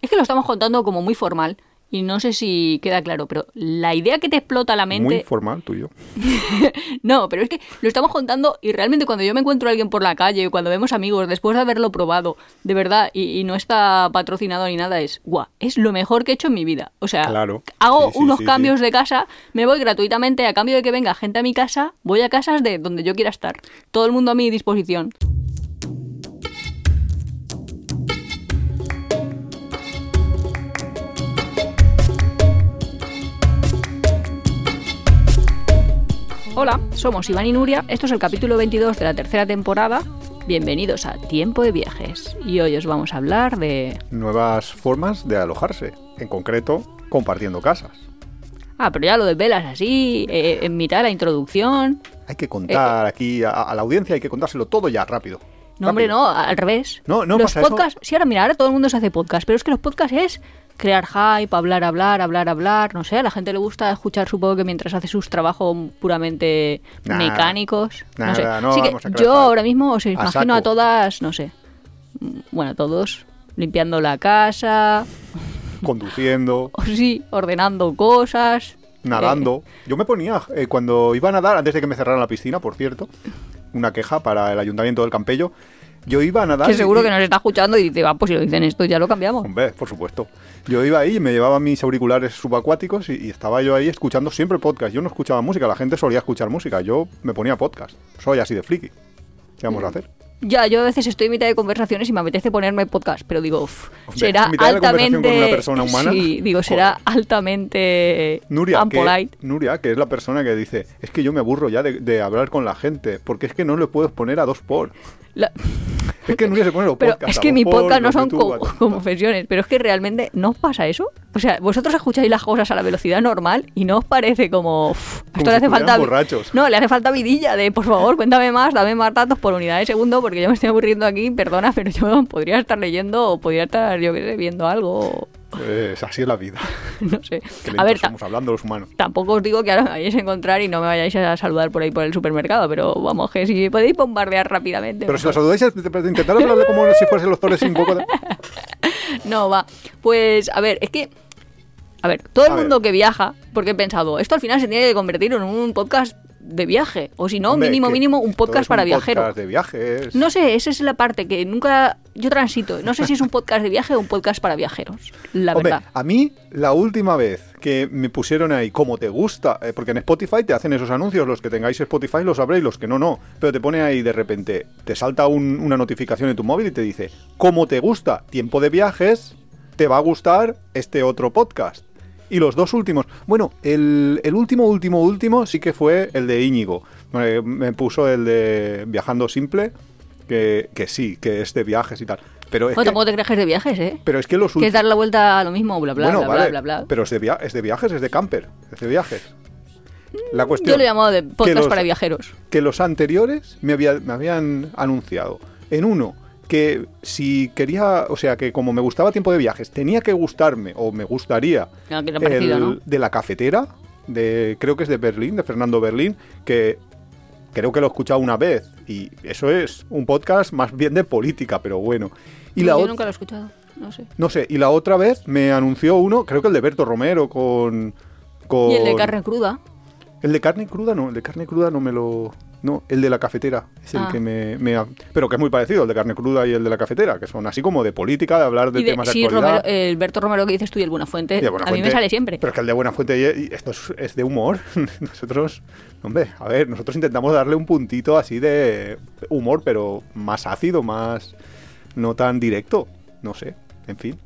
Es que lo estamos contando como muy formal y no sé si queda claro, pero la idea que te explota la mente... Muy formal, tuyo. no, pero es que lo estamos contando y realmente cuando yo me encuentro a alguien por la calle, cuando vemos amigos, después de haberlo probado, de verdad, y, no está patrocinado ni nada, es, guau, es lo mejor que he hecho en mi vida. O sea, hago unos cambios de casa, me voy gratuitamente a cambio de que venga gente a mi casa, voy a casas de donde yo quiera estar. Todo el mundo a mi disposición. Hola, somos Iván y Nuria, esto es el capítulo 22 de la tercera temporada. Bienvenidos a Tiempo de Viajes y hoy os vamos a hablar de... Nuevas formas de alojarse, en concreto compartiendo casas. Ah, pero ya lo de velas así, eh, en mitad de la introducción. Hay que contar aquí a, la audiencia, hay que contárselo todo ya rápido. No, hombre, no, al revés. No, no los pasa podcasts, sí, ahora mira, ahora todo el mundo se hace podcast, pero es que los podcasts es crear hype, hablar, hablar, hablar, hablar, no sé, a la gente le gusta escuchar supongo que mientras hace sus trabajos puramente mecánicos. no sé. Así que yo ahora mismo os imagino a todas, no sé, bueno, todos limpiando la casa, conduciendo, sí, ordenando cosas, nadando. Eh, yo me ponía eh, cuando iba a nadar antes de que me cerraran la piscina, por cierto, una queja para el ayuntamiento del Campello. Yo iba a nadar. Que seguro que nos está escuchando y dice, va, pues si lo dicen esto ya lo cambiamos. Hombre, por supuesto. Yo iba ahí y me llevaba mis auriculares subacuáticos y, estaba yo ahí escuchando siempre podcast. Yo no escuchaba música, la gente solía escuchar música. Yo me ponía podcast. Soy así de friki. ¿Qué vamos a hacer? Ya, yo a veces estoy en mitad de conversaciones y me apetece ponerme podcast, pero digo, será altamente. con una persona humana? Sí, digo, será altamente. Nuria que, Nuria, que es la persona que dice, es que yo me aburro ya de, de hablar con la gente, porque es que no le puedes poner a dos por. Es que nunca se pone los pero Es que mi podcast no son como, confesiones, pero es que realmente no pasa eso. O sea, vosotros escucháis las cosas a la velocidad normal y no os parece como. esto le hace falta. No, le hace falta vidilla de por favor, cuéntame más, dame más datos por unidad de segundo, porque yo me estoy aburriendo aquí, perdona, pero yo podría estar leyendo o podría estar, yo qué sé, viendo algo. Pues así es la vida. no sé. a ver, estamos hablando los humanos. Tampoco os digo que ahora me vayáis a encontrar y no me vayáis a saludar por ahí por el supermercado, pero vamos, que si podéis bombardear rápidamente. Pero si la saludáis, intentar hablarle como si fuesen los torres sin poco de... No, va. Pues, a ver, es que... A ver, todo el mundo que viaja, porque he pensado, esto al final se tiene que convertir en un podcast de viaje. O si no, mínimo, mínimo, un podcast para viajeros. Podcast de viajes. No sé, esa es la parte que nunca yo transito. No sé si es un podcast de viaje o un podcast para viajeros. La verdad. A mí, la última vez que me pusieron ahí, como te gusta, eh, porque en Spotify te hacen esos anuncios, los que tengáis Spotify lo sabréis, los que no, no. Pero te pone ahí de repente, te salta una notificación en tu móvil y te dice, como te gusta tiempo de viajes, te va a gustar este otro podcast. Y los dos últimos, bueno, el, último, último, último sí que fue el de Íñigo. Me puso el de Viajando Simple, que, que sí, que es de viajes y tal. Pero es bueno, tampoco te crees que es de viajes, ¿eh? Pero es que los Que es dar la vuelta a lo mismo, bla, bla, bla, bla, bla, Pero es de, es de viajes, es de camper, es de viajes. La cuestión, Yo lo he llamado de podcast para viajeros. Que los anteriores me, me habían anunciado. En uno, que si quería, o sea, que como me gustaba tiempo de viajes, tenía que gustarme, o me gustaría, el, de la cafetera, de creo que es de Berlín, de Fernando Berlín, que creo que lo he escuchado una vez, y eso es un podcast más bien de política, pero bueno. Y la yo nunca lo he escuchado, no sé. No sé, y la otra vez me anunció uno, creo que el de Berto Romero, con... con... Y el de carne cruda. El de carne cruda no, el de carne cruda no me lo... No, el de la cafetera es el ah. que me, Pero que es muy parecido, el de carne cruda y el de la cafetera, que son así como de política, de hablar de, temas de sí, Romero, el Berto Romero que dices tú y el Buenafuente, a mí me sale siempre. Pero es que el de Buenafuente, esto es, de humor. nosotros, hombre, a ver, nosotros intentamos darle un puntito así de humor, pero más ácido, más... no tan directo, no sé, en fin.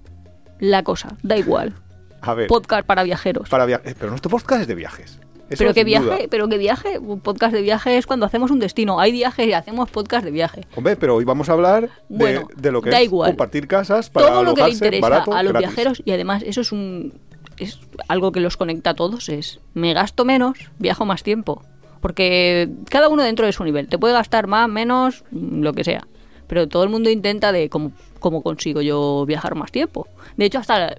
La cosa, da igual. A ver. Podcast para viajeros. Para pero nuestro podcast es de viajes pero qué viaje, pero qué viaje, un podcast de viaje es cuando hacemos un destino. Hay viajes y hacemos podcast de viaje. Hombre, pero hoy vamos a hablar de, lo que es compartir casas para Todo lo que le interesa a los viajeros y además eso es un es algo que los conecta a todos es me gasto menos, viajo más tiempo. Porque cada uno dentro de su nivel, te puede gastar más, menos, lo que sea. Pero todo el mundo intenta de cómo, cómo consigo yo viajar más tiempo. De hecho, hasta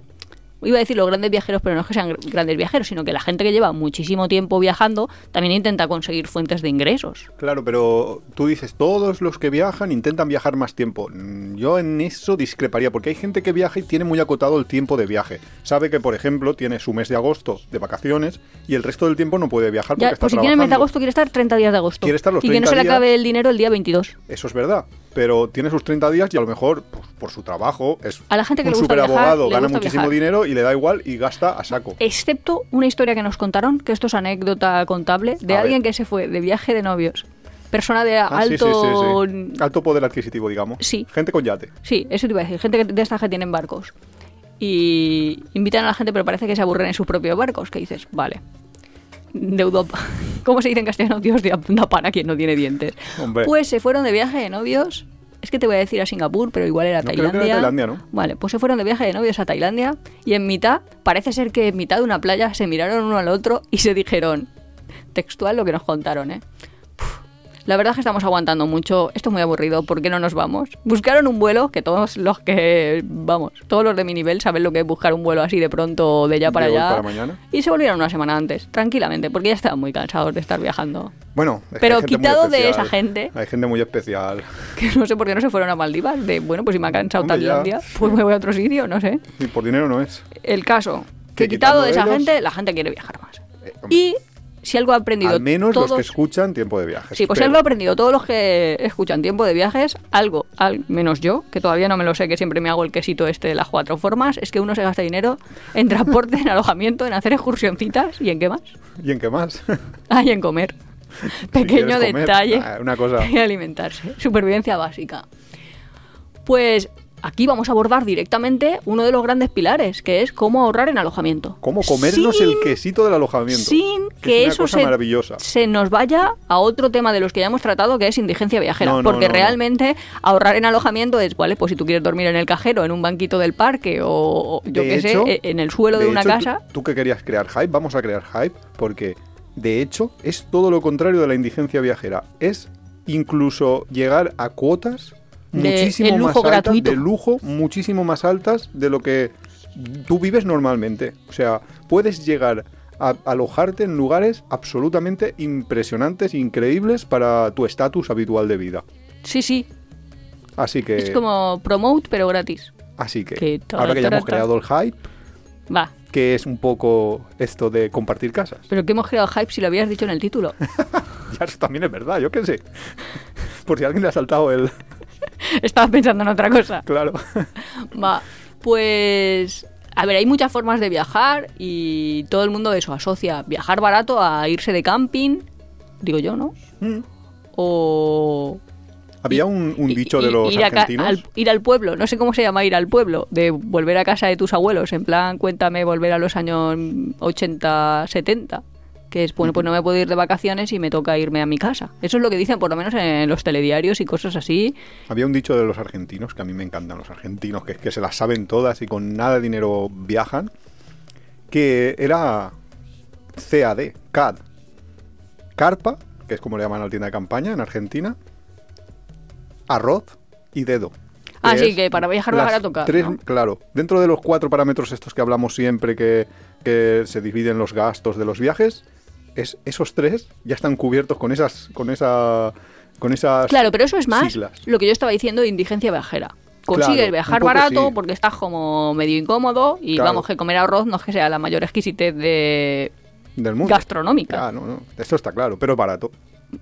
iba a decir los grandes viajeros, pero no es que sean gr- grandes viajeros, sino que la gente que lleva muchísimo tiempo viajando también intenta conseguir fuentes de ingresos. Claro, pero tú dices, todos los que viajan intentan viajar más tiempo. Mm, Yo en eso discreparía, porque hay gente que viaja y tiene muy acotado el tiempo de viaje. Sabe que, por ejemplo, tiene su mes de agosto de vacaciones y el resto del tiempo no puede viajar porque Ya, está pues si tiene el mes de agosto, quiere estar 30 días de agosto. Quiere estar los y que no 30 se le días. acabe el dinero el día 22. Eso es verdad, pero tiene sus 30 días y a lo mejor, pues, por su trabajo, es A la gente que un le gusta superabogado, gana muchísimo viajar. dinero y le da igual y gasta a saco. Excepto una historia que nos contaron, que esto es anécdota contable, de A alguien ver. que se fue de viaje de novios. Persona de Ah, sí, alto... sí, sí. Alto poder adquisitivo, digamos. Sí. Gente con yate. Sí, eso te iba a decir. Gente de estas que tienen barcos. Y invitan a la gente, pero parece que se aburren en sus propios barcos. Que dices, vale. Deudo. ¿Cómo se dice en castellano? Dios de da para quien no tiene dientes. Hombre. Pues se fueron de viaje de novios. Es que te voy a decir a Singapur, pero igual era No, creo que era Tailandia. Tailandia, ¿no? Vale, pues se fueron de viaje de novios a Tailandia. Y en mitad, parece ser que en mitad de una playa se miraron uno al otro y se dijeron. Textual lo que nos contaron, ¿eh? La verdad es que estamos aguantando mucho. Esto es muy aburrido. ¿Por qué no nos vamos? Buscaron un vuelo que todos los que, vamos, todos los de mi nivel saben lo que es buscar un vuelo así de pronto, de ya para allá. para mañana. Y se volvieron una semana antes, tranquilamente, porque ya estaban muy cansados de estar viajando. Bueno, es que Pero muy quitado de esa gente. Hay gente muy especial. Que no sé por qué no se fueron a Maldivas. De, bueno, pues si me ha cansado. Tailandia, pues me voy a otro sitio, no sé. Y por dinero no es. El caso, que Que quitado de esa ellos- gente, la gente quiere viajar más. Eh, Y si algo ha aprendido Al menos todos... los que escuchan tiempo de viajes. Sí, pues si algo ha aprendido todos los que escuchan tiempo de viajes, algo, al menos yo, que todavía no me lo sé, que siempre me hago el quesito este de las cuatro formas, es que uno se gasta dinero en transporte, en alojamiento, en hacer excursioncitas y en qué más. ¿Y en qué más? Ah, y en comer. Pequeño detalle. ah, una cosa. Y alimentarse. Supervivencia básica. Pues aquí vamos a abordar directamente uno de los grandes pilares, que es cómo ahorrar en alojamiento. ¿Cómo comernos Sin- el quesito del alojamiento? Sin que una eso cosa se, maravillosa. se nos vaya a otro tema de los que ya hemos tratado, que es indigencia viajera. No, no, porque no, realmente ahorrar en alojamiento es, ¿vale? Pues si tú quieres dormir en el cajero, en un banquito del parque o, yo qué sé, e- en el suelo de, una hecho, tú- casa. Tú, que querías crear hype, vamos a crear hype porque de hecho es todo lo contrario de la indigencia viajera. Es incluso llegar a cuotas De- muchísimo el lujo más altas, gratuito. de lujo muchísimo más altas de lo que tú vives normalmente. O sea, puedes llegar a alojarte en lugares absolutamente impresionantes, increíbles para tu estatus habitual de vida. Sí, sí. Así que, Es como promote, pero gratis. así que, que ahora que ya hemos creado el hype, Va. que es un poco esto de compartir casas. Pero que hemos creado hype si lo habías dicho en el título. Ya, eso también es verdad, yo qué sé. Por si alguien le ha saltado el... Estaba pensando en otra cosa. Claro. Va, pues... A ver, hay muchas formas de viajar y todo el mundo eso asocia viajar barato a irse de camping, digo yo, ¿no? Mm. O... Había un, dicho de los ir argentinos. al, ir al pueblo, no sé cómo se llama ir al pueblo, de volver a casa de tus abuelos, en plan, cuéntame volver a los años 80, 70. Que es, bueno, pues no me puedo ir de vacaciones y me toca irme a mi casa. Eso es lo que dicen por lo menos en los telediarios y cosas así. Había un dicho de los argentinos, que a mí me encantan los argentinos, que es que se las saben todas y con nada de dinero viajan, que era CAD, CAD. Carpa, que es como le llaman a la tienda de campaña en Argentina, arroz y dedo. Ah, sí, que para viajar barato, claro, tres- ¿no? Claro, dentro de los cuatro parámetros estos que hablamos siempre que, que se dividen los gastos de los viajes, es, esos tres ya están cubiertos con esas, con esa, con esas Claro, pero eso es más siglas. lo que yo estaba diciendo de indigencia viajera. Consigues Claro, viajar barato sí. porque estás como medio incómodo y Claro. vamos, que comer arroz no es que sea la mayor exquisitez de del mundo. gastronómica. Ah, no, no, esto está claro, pero es barato. Pues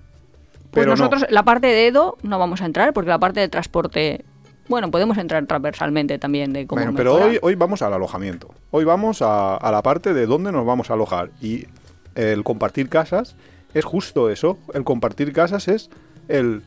Pero no. nosotros, la parte de Edo no vamos a entrar porque la parte de transporte, bueno, podemos entrar transversalmente también de cómo Bueno, pero hoy, hoy vamos al alojamiento. Hoy vamos a, a la parte de dónde nos vamos a alojar. Y el compartir casas es justo eso. El compartir casas es el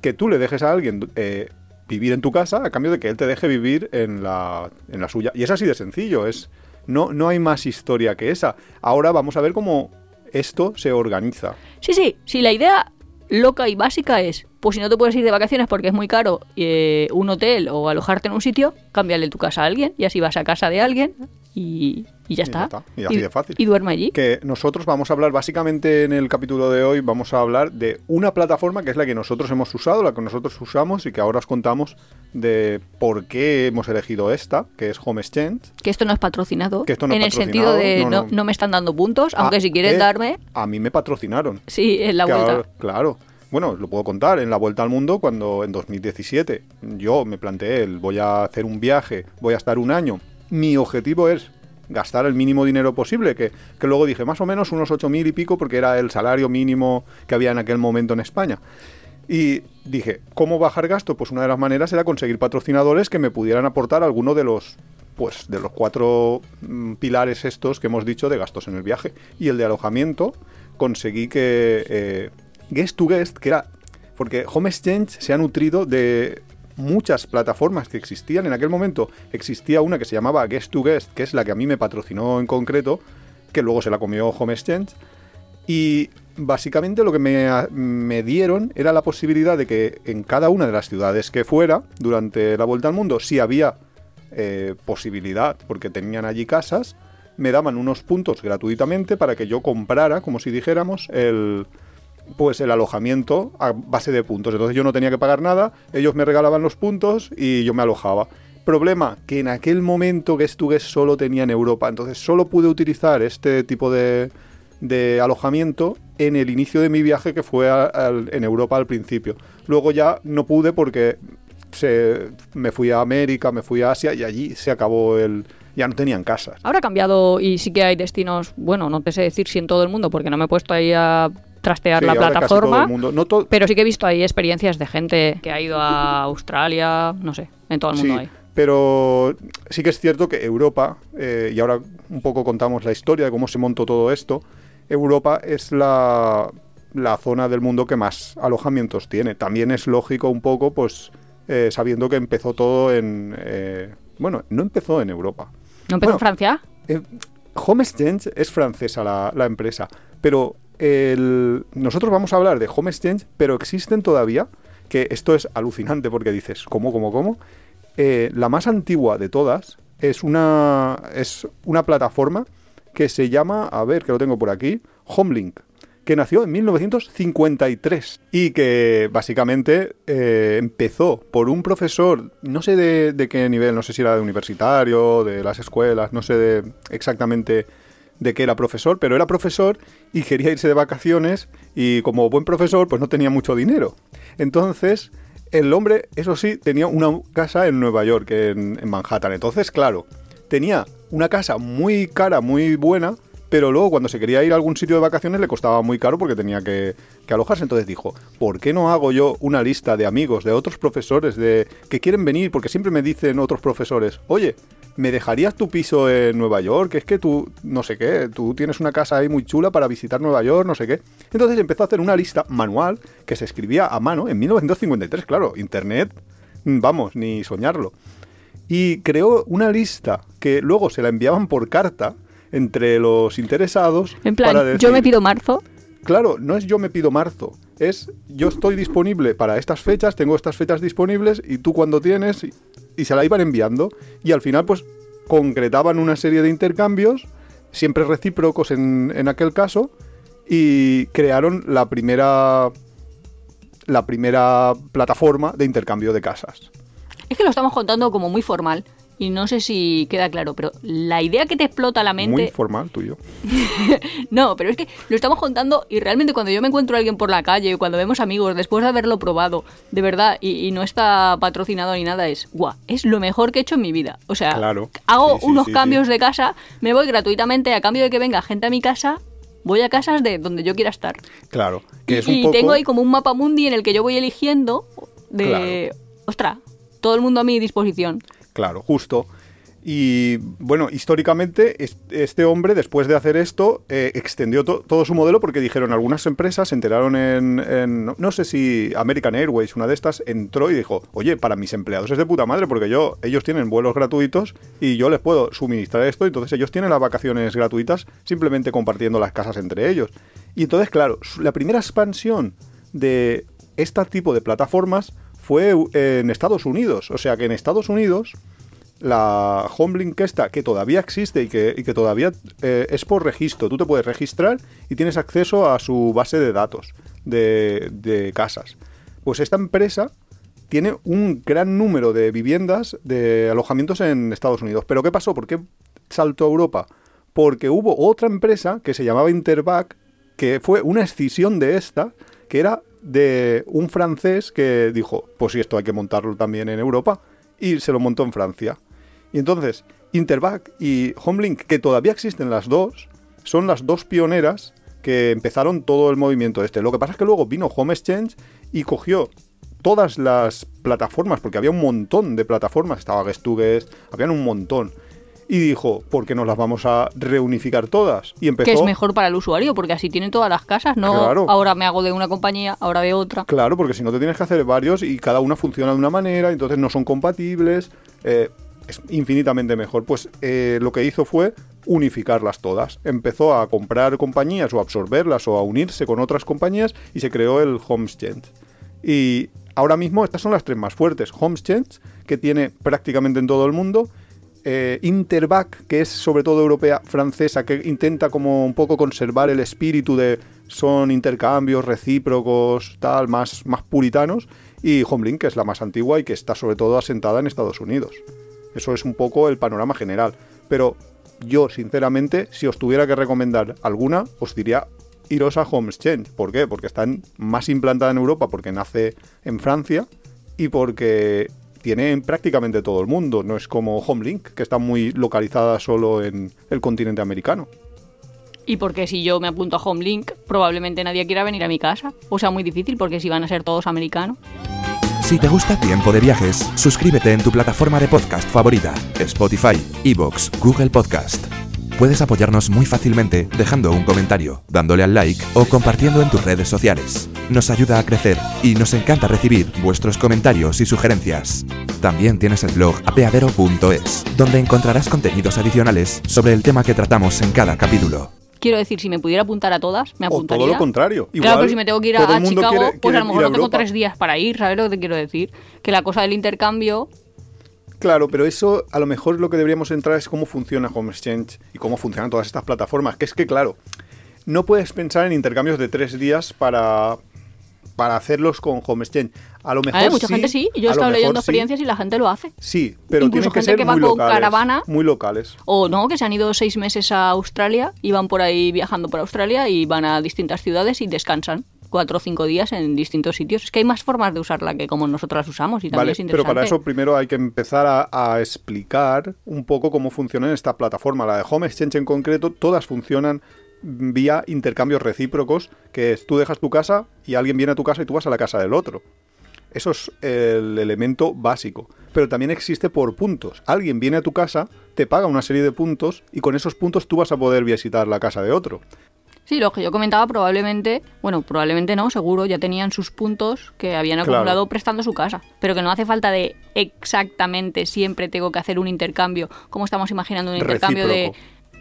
que tú le dejes a alguien eh, vivir en tu casa a cambio de que él te deje vivir en la, en la suya. Y es así de sencillo. Es, no, no hay más historia que esa. Ahora vamos a ver cómo esto se organiza. Sí, sí, sí, la idea loca y básica es, pues si no te puedes ir de vacaciones porque es muy caro eh, un hotel o alojarte en un sitio, cámbiale tu casa a alguien y así vas a casa de alguien y, Y ya está. Y así de fácil. Y duerme allí. Que nosotros vamos a hablar, básicamente en el capítulo de hoy, vamos a hablar de una plataforma que es la que nosotros hemos usado, la que nosotros usamos y que ahora os contamos de por qué hemos elegido esta, que es Home Exchange. Que esto no es patrocinado. Que esto no en es el sentido de patrocinado, no, no, no. me están dando puntos, aunque Ah, si quieren eh, darme, A mí me patrocinaron. sí, en la Que vuelta. ahora- claro. Bueno, lo puedo contar. En la Vuelta al Mundo, cuando en 2017 yo me planteé el voy a hacer un viaje, voy a estar un año. Mi objetivo es gastar el mínimo dinero posible, que, que luego dije más o menos unos 8.000 y pico porque era el salario mínimo que había en aquel momento en España. Y dije, ¿cómo bajar gasto? Pues una de las maneras era conseguir patrocinadores que me pudieran aportar alguno de los pues de los cuatro mm, pilares estos que hemos dicho de gastos en el viaje. Y el de alojamiento conseguí que eh, Guest to Guest, que era... Porque Home Exchange se ha nutrido de muchas plataformas que existían. En aquel momento existía una que se llamaba Guest to Guest, que es la que a mí me patrocinó en concreto, que luego se la comió Home Exchange. Y básicamente lo que me, dieron era la posibilidad de que en cada una de las ciudades que fuera, durante la vuelta al mundo, si había eh, posibilidad, porque tenían allí casas, me daban unos puntos gratuitamente para que yo comprara, como si dijéramos, el pues el alojamiento a base de puntos. Entonces yo no tenía que pagar nada, ellos me regalaban los puntos y yo me alojaba. Problema, que en aquel momento que estuve solo tenía en Europa, entonces solo pude utilizar este tipo de, de alojamiento en el inicio de mi viaje que fue en Europa al principio. Luego ya no pude porque se, me fui a América, me fui a Asia y allí se acabó el... ya no tenían casas. Ahora ha cambiado y sí que hay destinos, bueno, no te sé decir si en todo el mundo, porque no me he puesto ahí a trastear Sí, la plataforma. el mundo- no Pero sí que he visto ahí experiencias de gente que ha ido a Australia, no sé, en todo el mundo Sí, hay. pero sí que es cierto que Europa, eh, y ahora un poco contamos la historia de cómo se montó todo esto, Europa es la, la zona del mundo que más alojamientos tiene. También es lógico un poco, pues, eh, sabiendo que empezó todo en... eh, bueno, no empezó en Europa. ¿No empezó Bueno, en Francia? Home Exchange es francesa la, la empresa, pero el- nosotros vamos a hablar de Home Exchange, pero existen todavía, que esto es alucinante porque dices, ¿cómo, cómo, cómo? Eh, la más antigua de todas es una, es una plataforma que se llama, a ver, que lo tengo por aquí, Homelink, que nació en 1953 y que básicamente eh, empezó por un profesor, no sé de, de qué nivel, no sé si era de universitario, de las escuelas, no sé de exactamente de qué era profesor, pero era profesor y quería irse de vacaciones y como buen profesor pues no tenía mucho dinero. Entonces el hombre, eso sí, tenía una casa en Nueva York, en, en Manhattan. Entonces, claro, tenía una casa muy cara, muy buena, pero luego cuando se quería ir a algún sitio de vacaciones le costaba muy caro porque tenía que, alojarse. Entonces dijo, ¿por qué no hago yo una lista de amigos, de otros profesores de que quieren venir? Porque siempre me dicen otros profesores, oye, ¿me dejarías tu piso en Nueva York? Es que tú, no sé qué, tú tienes una casa ahí muy chula para visitar Nueva York, no sé qué. Entonces empezó a hacer una lista manual que se escribía a mano en 1953, claro, Internet, mm, vamos, ni soñarlo. Y creó una lista que luego se la enviaban por carta entre los interesados. En plan, para yo me pido marzo. Claro, no es yo me pido marzo, es yo estoy disponible para estas fechas, tengo estas fechas disponibles y tú cuando tienes y, y se la iban enviando y al final pues concretaban una serie de intercambios, siempre recíprocos en, en aquel caso, y crearon la primera la primera plataforma de intercambio de casas. Es que lo estamos contando como muy formal y no sé si queda claro, pero la idea que te explota la Muy mente... formal tuyo. No, pero es que lo estamos contando y realmente cuando yo me encuentro a alguien por la calle, cuando vemos amigos, después de haberlo probado, de verdad, y, y no está patrocinado ni nada, es, guau, es lo mejor que he hecho en mi vida. O sea, Claro. hago Sí, sí, unos sí, cambios de casa, me voy gratuitamente a cambio de que venga gente a mi casa, voy a casas de donde yo quiera estar. Claro, que es y un poco... tengo ahí como un mapa mundi en el que yo voy eligiendo de, ostras, todo el mundo a mi disposición. Claro, justo. Y bueno, históricamente es- este hombre, después de hacer esto, eh, extendió to- todo su modelo porque dijeron algunas empresas, se enteraron en, en- no- sé si American Airways, una de estas, entró y dijo, oye, para mis empleados es de puta madre porque yo, ellos tienen vuelos gratuitos y yo les puedo suministrar esto, entonces ellos tienen las vacaciones gratuitas simplemente compartiendo las casas entre ellos. Y entonces, claro, la primera expansión de este tipo de plataformas fue en Estados Unidos, o sea que en Estados Unidos la Homelink esta, que todavía existe y que, todavía eh, es por registro. Tú te puedes registrar y tienes acceso a su base de datos de, de casas. Pues esta empresa tiene un gran número de viviendas, de alojamientos en Estados Unidos. ¿Pero qué pasó? ¿Por qué saltó a Europa? Porque hubo otra empresa que se llamaba Interbac, que fue una escisión de esta, que era de un francés que dijo, pues si esto hay que montarlo también en Europa, y se lo montó en Francia. Y entonces, Interbac y Homelink, que todavía existen las dos, son las dos pioneras que empezaron todo el movimiento este. Lo que pasa es que luego vino Home Exchange y cogió todas las plataformas, porque había un montón de plataformas, estaba Guest habían un montón. Y dijo, ¿por qué no las vamos a reunificar todas? Y empezó... Que es mejor para el usuario, porque así tiene todas las casas, no Claro. ahora me hago de una compañía, ahora de otra. Claro, porque si no te tienes que hacer varios y cada una funciona de una manera, entonces no son compatibles. eh, es infinitamente mejor. Pues eh, lo que hizo fue unificarlas todas. Empezó a comprar compañías o a absorberlas o a unirse con otras compañías y se creó el HomeSchange. Y ahora mismo estas son las tres más fuertes. HomeSchange, que tiene prácticamente en todo el mundo. Eh, Interbac, que es sobre todo europea, francesa, que intenta como un poco conservar el espíritu de son intercambios recíprocos, tal, más, más puritanos. Y Homelink, que es la más antigua y que está sobre todo asentada en Estados Unidos. Eso es un poco el panorama general. Pero yo, sinceramente, si os tuviera que recomendar alguna, os diría iros a Home Exchange. ¿Por qué? Porque está más implantada en Europa, porque nace en Francia y porque tiene en prácticamente todo el mundo. No es como Homelink, que está muy localizada solo en el continente americano. Y porque si yo me apunto a Homelink, probablemente nadie quiera venir a mi casa. O sea, muy difícil, porque si van a ser todos americanos. Si te gusta Tiempo de Viajes, suscríbete en tu plataforma de podcast favorita, Spotify, Evox, Google Podcast. Puedes apoyarnos muy fácilmente dejando un comentario, dándole al like o compartiendo en tus redes sociales. Nos ayuda a crecer y nos encanta recibir vuestros comentarios y sugerencias. También tienes el blog apeadero.es, donde encontrarás contenidos adicionales sobre el tema que tratamos en cada capítulo. Quiero decir, si me pudiera apuntar a todas, me O apuntaría. todo lo contrario. claro, pero si me tengo que ir a, Chicago, quiere- pues quiere a lo mejor no tengo tres días para ir, ¿sabes lo que te quiero decir? Que la cosa del intercambio Claro, pero eso a lo mejor lo que deberíamos entrar es cómo funciona Home Exchange y cómo funcionan todas estas plataformas. Que es que, claro, no puedes pensar en intercambios de tres días para, para hacerlos con Home Exchange. A lo mejor A ver, mucha sí, gente sí. Yo he estado leyendo sí. experiencias y la gente lo hace. Sí, pero Incluso tienen que gente ser que va muy con locales. caravana. Muy locales. O no, que se han ido seis meses a Australia y van por ahí viajando por Australia y van a distintas ciudades y descansan cuatro o cinco días en distintos sitios. Es que hay más formas de usarla que como nosotros las usamos y también Vale, es pero interesante. para eso primero hay que empezar a, a explicar un poco cómo funciona esta plataforma. La de Home Exchange en concreto, todas funcionan vía intercambios recíprocos, que es tú dejas tu casa y alguien viene a tu casa y tú vas a la casa del otro. Eso es el elemento básico. Pero también existe por puntos. Alguien viene a tu casa, te paga una serie de puntos y con esos puntos tú vas a poder visitar la casa de otro. Sí, lo que yo comentaba probablemente, bueno, probablemente no, seguro, ya tenían sus puntos que habían Claro. acumulado prestando su casa. Pero que no hace falta de exactamente siempre tengo que hacer un intercambio, como estamos imaginando un intercambio de...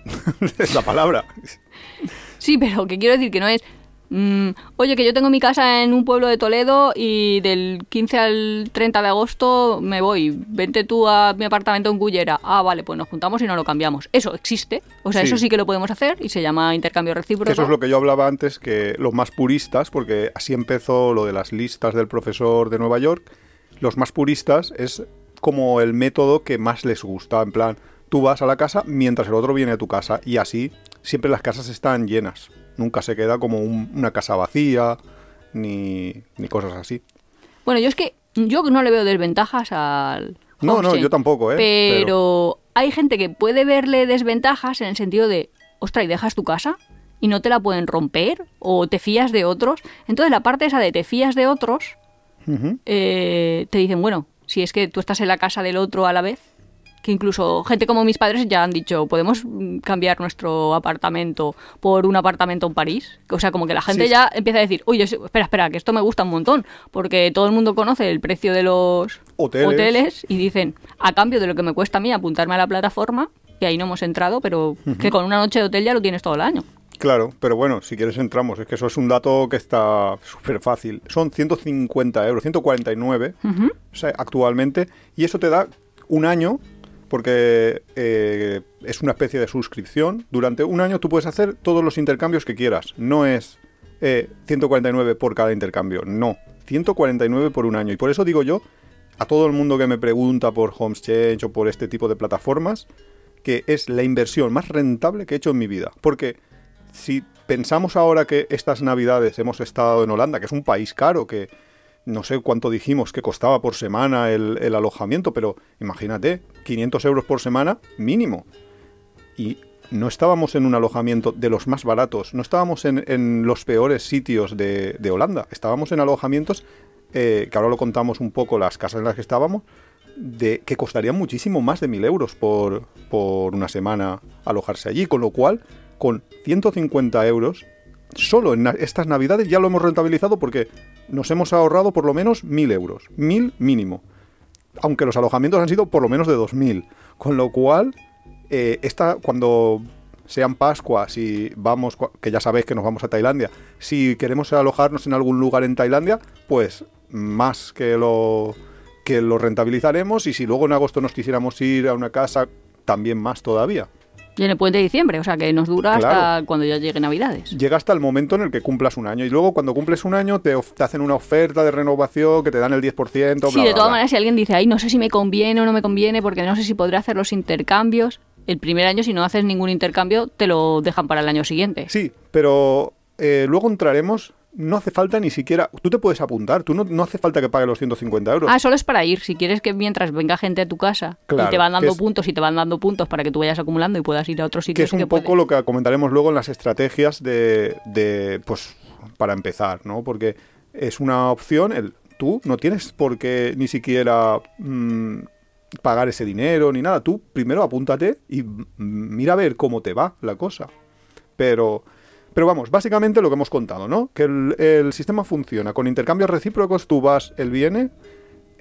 Es la palabra. Sí, pero que quiero decir que no es... mm, oye, que yo tengo mi casa en un pueblo de Toledo y del 15 al 30 de agosto me voy. Vente tú a mi apartamento en Cullera. Ah, vale, pues nos juntamos y no lo cambiamos. Eso existe. O sea, Sí. eso sí que lo podemos hacer y se llama intercambio recíproco. Que eso es lo que yo hablaba antes, que los más puristas, porque así empezó lo de las listas del profesor de Nueva York, los más puristas es como el método que más les gusta, en plan, tú vas a la casa mientras el otro viene a tu casa y así siempre las casas están llenas, nunca se queda como un- una casa vacía ni, ni cosas así. Bueno, yo es que yo no le veo desventajas al. No, no, yo tampoco, ¿eh? Pero, hay gente que puede verle desventajas en el sentido de, ostras, ¿y dejas tu casa? ¿Y no te la pueden romper? ¿O te fías de otros? Entonces, la parte esa de te fías de otros, eh, te dicen, bueno, si es que tú estás en la casa del otro a la vez, que incluso gente como mis padres ya han dicho, podemos mm, cambiar nuestro apartamento por un apartamento en París. O sea, como que la gente Sí. ya empieza a decir, oye, espera, espera, que esto me gusta un montón, porque todo el mundo conoce el precio de los Hoteles. y dicen, a cambio de lo que me cuesta a mí apuntarme a la plataforma, que ahí no hemos entrado, pero que con una noche de hotel ya lo tienes todo el año. Claro, pero bueno, si quieres entramos, es que eso es un dato que está súper fácil. Son 150 euros, 149 o sea, actualmente, y eso te da un año porque eh, es una especie de suscripción. Durante un año tú puedes hacer todos los intercambios que quieras. No es eh, 149 por cada intercambio, no. 149 por un año. Y por eso digo yo, a todo el mundo que me pregunta por HomeChange o por este tipo de plataformas, que es la inversión más rentable que he hecho en mi vida. Porque si pensamos ahora que estas navidades hemos estado en Holanda, que es un país caro, que no sé cuánto dijimos que costaba por semana el, alojamiento, pero imagínate, 500 euros por semana mínimo. Y no estábamos en un alojamiento de los más baratos, no estábamos en, los peores sitios de, de, Holanda, estábamos en alojamientos, eh, que ahora lo contamos un poco, las casas en las que estábamos, de, que costarían muchísimo más de mil euros por, por una semana alojarse allí, con lo cual, con 150 euros, solo en estas navidades ya lo hemos rentabilizado porque nos hemos ahorrado por lo menos mil euros, mil mínimo, aunque los alojamientos han sido por lo menos de 2.000, con lo cual eh, esta, cuando sean Pascuas y vamos, que ya sabéis que nos vamos a Tailandia, si queremos alojarnos en algún lugar en Tailandia, pues más que lo, que lo rentabilizaremos y si luego en agosto nos quisiéramos ir a una casa, también más todavía. Y en el puente de diciembre, o sea que nos dura claro. hasta cuando ya llegue Navidades. Llega hasta el momento en el que cumplas un año. Y luego cuando cumples un año te, te hacen una oferta de renovación que te dan el 10%. Sí, bla, de bla, todas maneras, si alguien dice, ay, no sé si me conviene o no me conviene, porque no sé si podré hacer los intercambios, el primer año, si no haces ningún intercambio, te lo dejan para el año siguiente. Sí, pero eh, luego entraremos. No hace falta ni siquiera. Tú te puedes apuntar, tú no, no, hace falta que pague los 150 euros. Ah, solo es para ir. Si quieres que mientras venga gente a tu casa Claro, y te van dando que es- puntos y te van dando puntos para que tú vayas acumulando y puedas ir a otros que sitios. es un poco puedes. lo que comentaremos luego en las estrategias de, de, pues para empezar, ¿no? Porque es una opción, el, tú no tienes por qué ni siquiera mm, pagar ese dinero ni nada, tú primero apúntate y mira a ver cómo te va la cosa. Pero, pero vamos, básicamente lo que hemos contado, ¿no? Que el, sistema funciona con intercambios recíprocos, tú vas, él viene,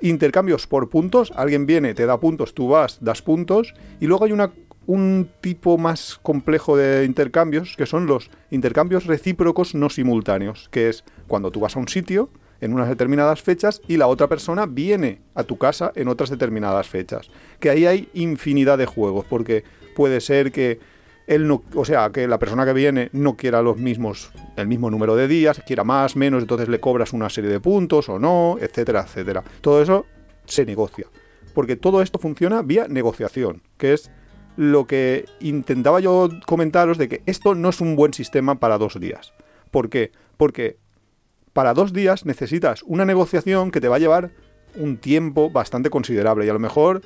intercambios por puntos, alguien viene, te da puntos, tú vas, das puntos, y luego hay una, un tipo más complejo de intercambios, que son los intercambios recíprocos no simultáneos, que es cuando tú vas a un sitio en unas determinadas fechas y la otra persona viene a tu casa en otras determinadas fechas. Que ahí hay infinidad de juegos, porque puede ser que él no, o sea, que la persona que viene no quiera los mismos, el mismo número de días, quiera más, menos, entonces le cobras una serie de puntos o no, etcétera, etcétera. Todo eso se negocia. Porque todo esto funciona vía negociación, que es lo que intentaba yo comentaros de que esto no es un buen sistema para dos días. ¿Por qué? Porque para dos días necesitas una negociación que te va a llevar un tiempo bastante considerable y a lo mejor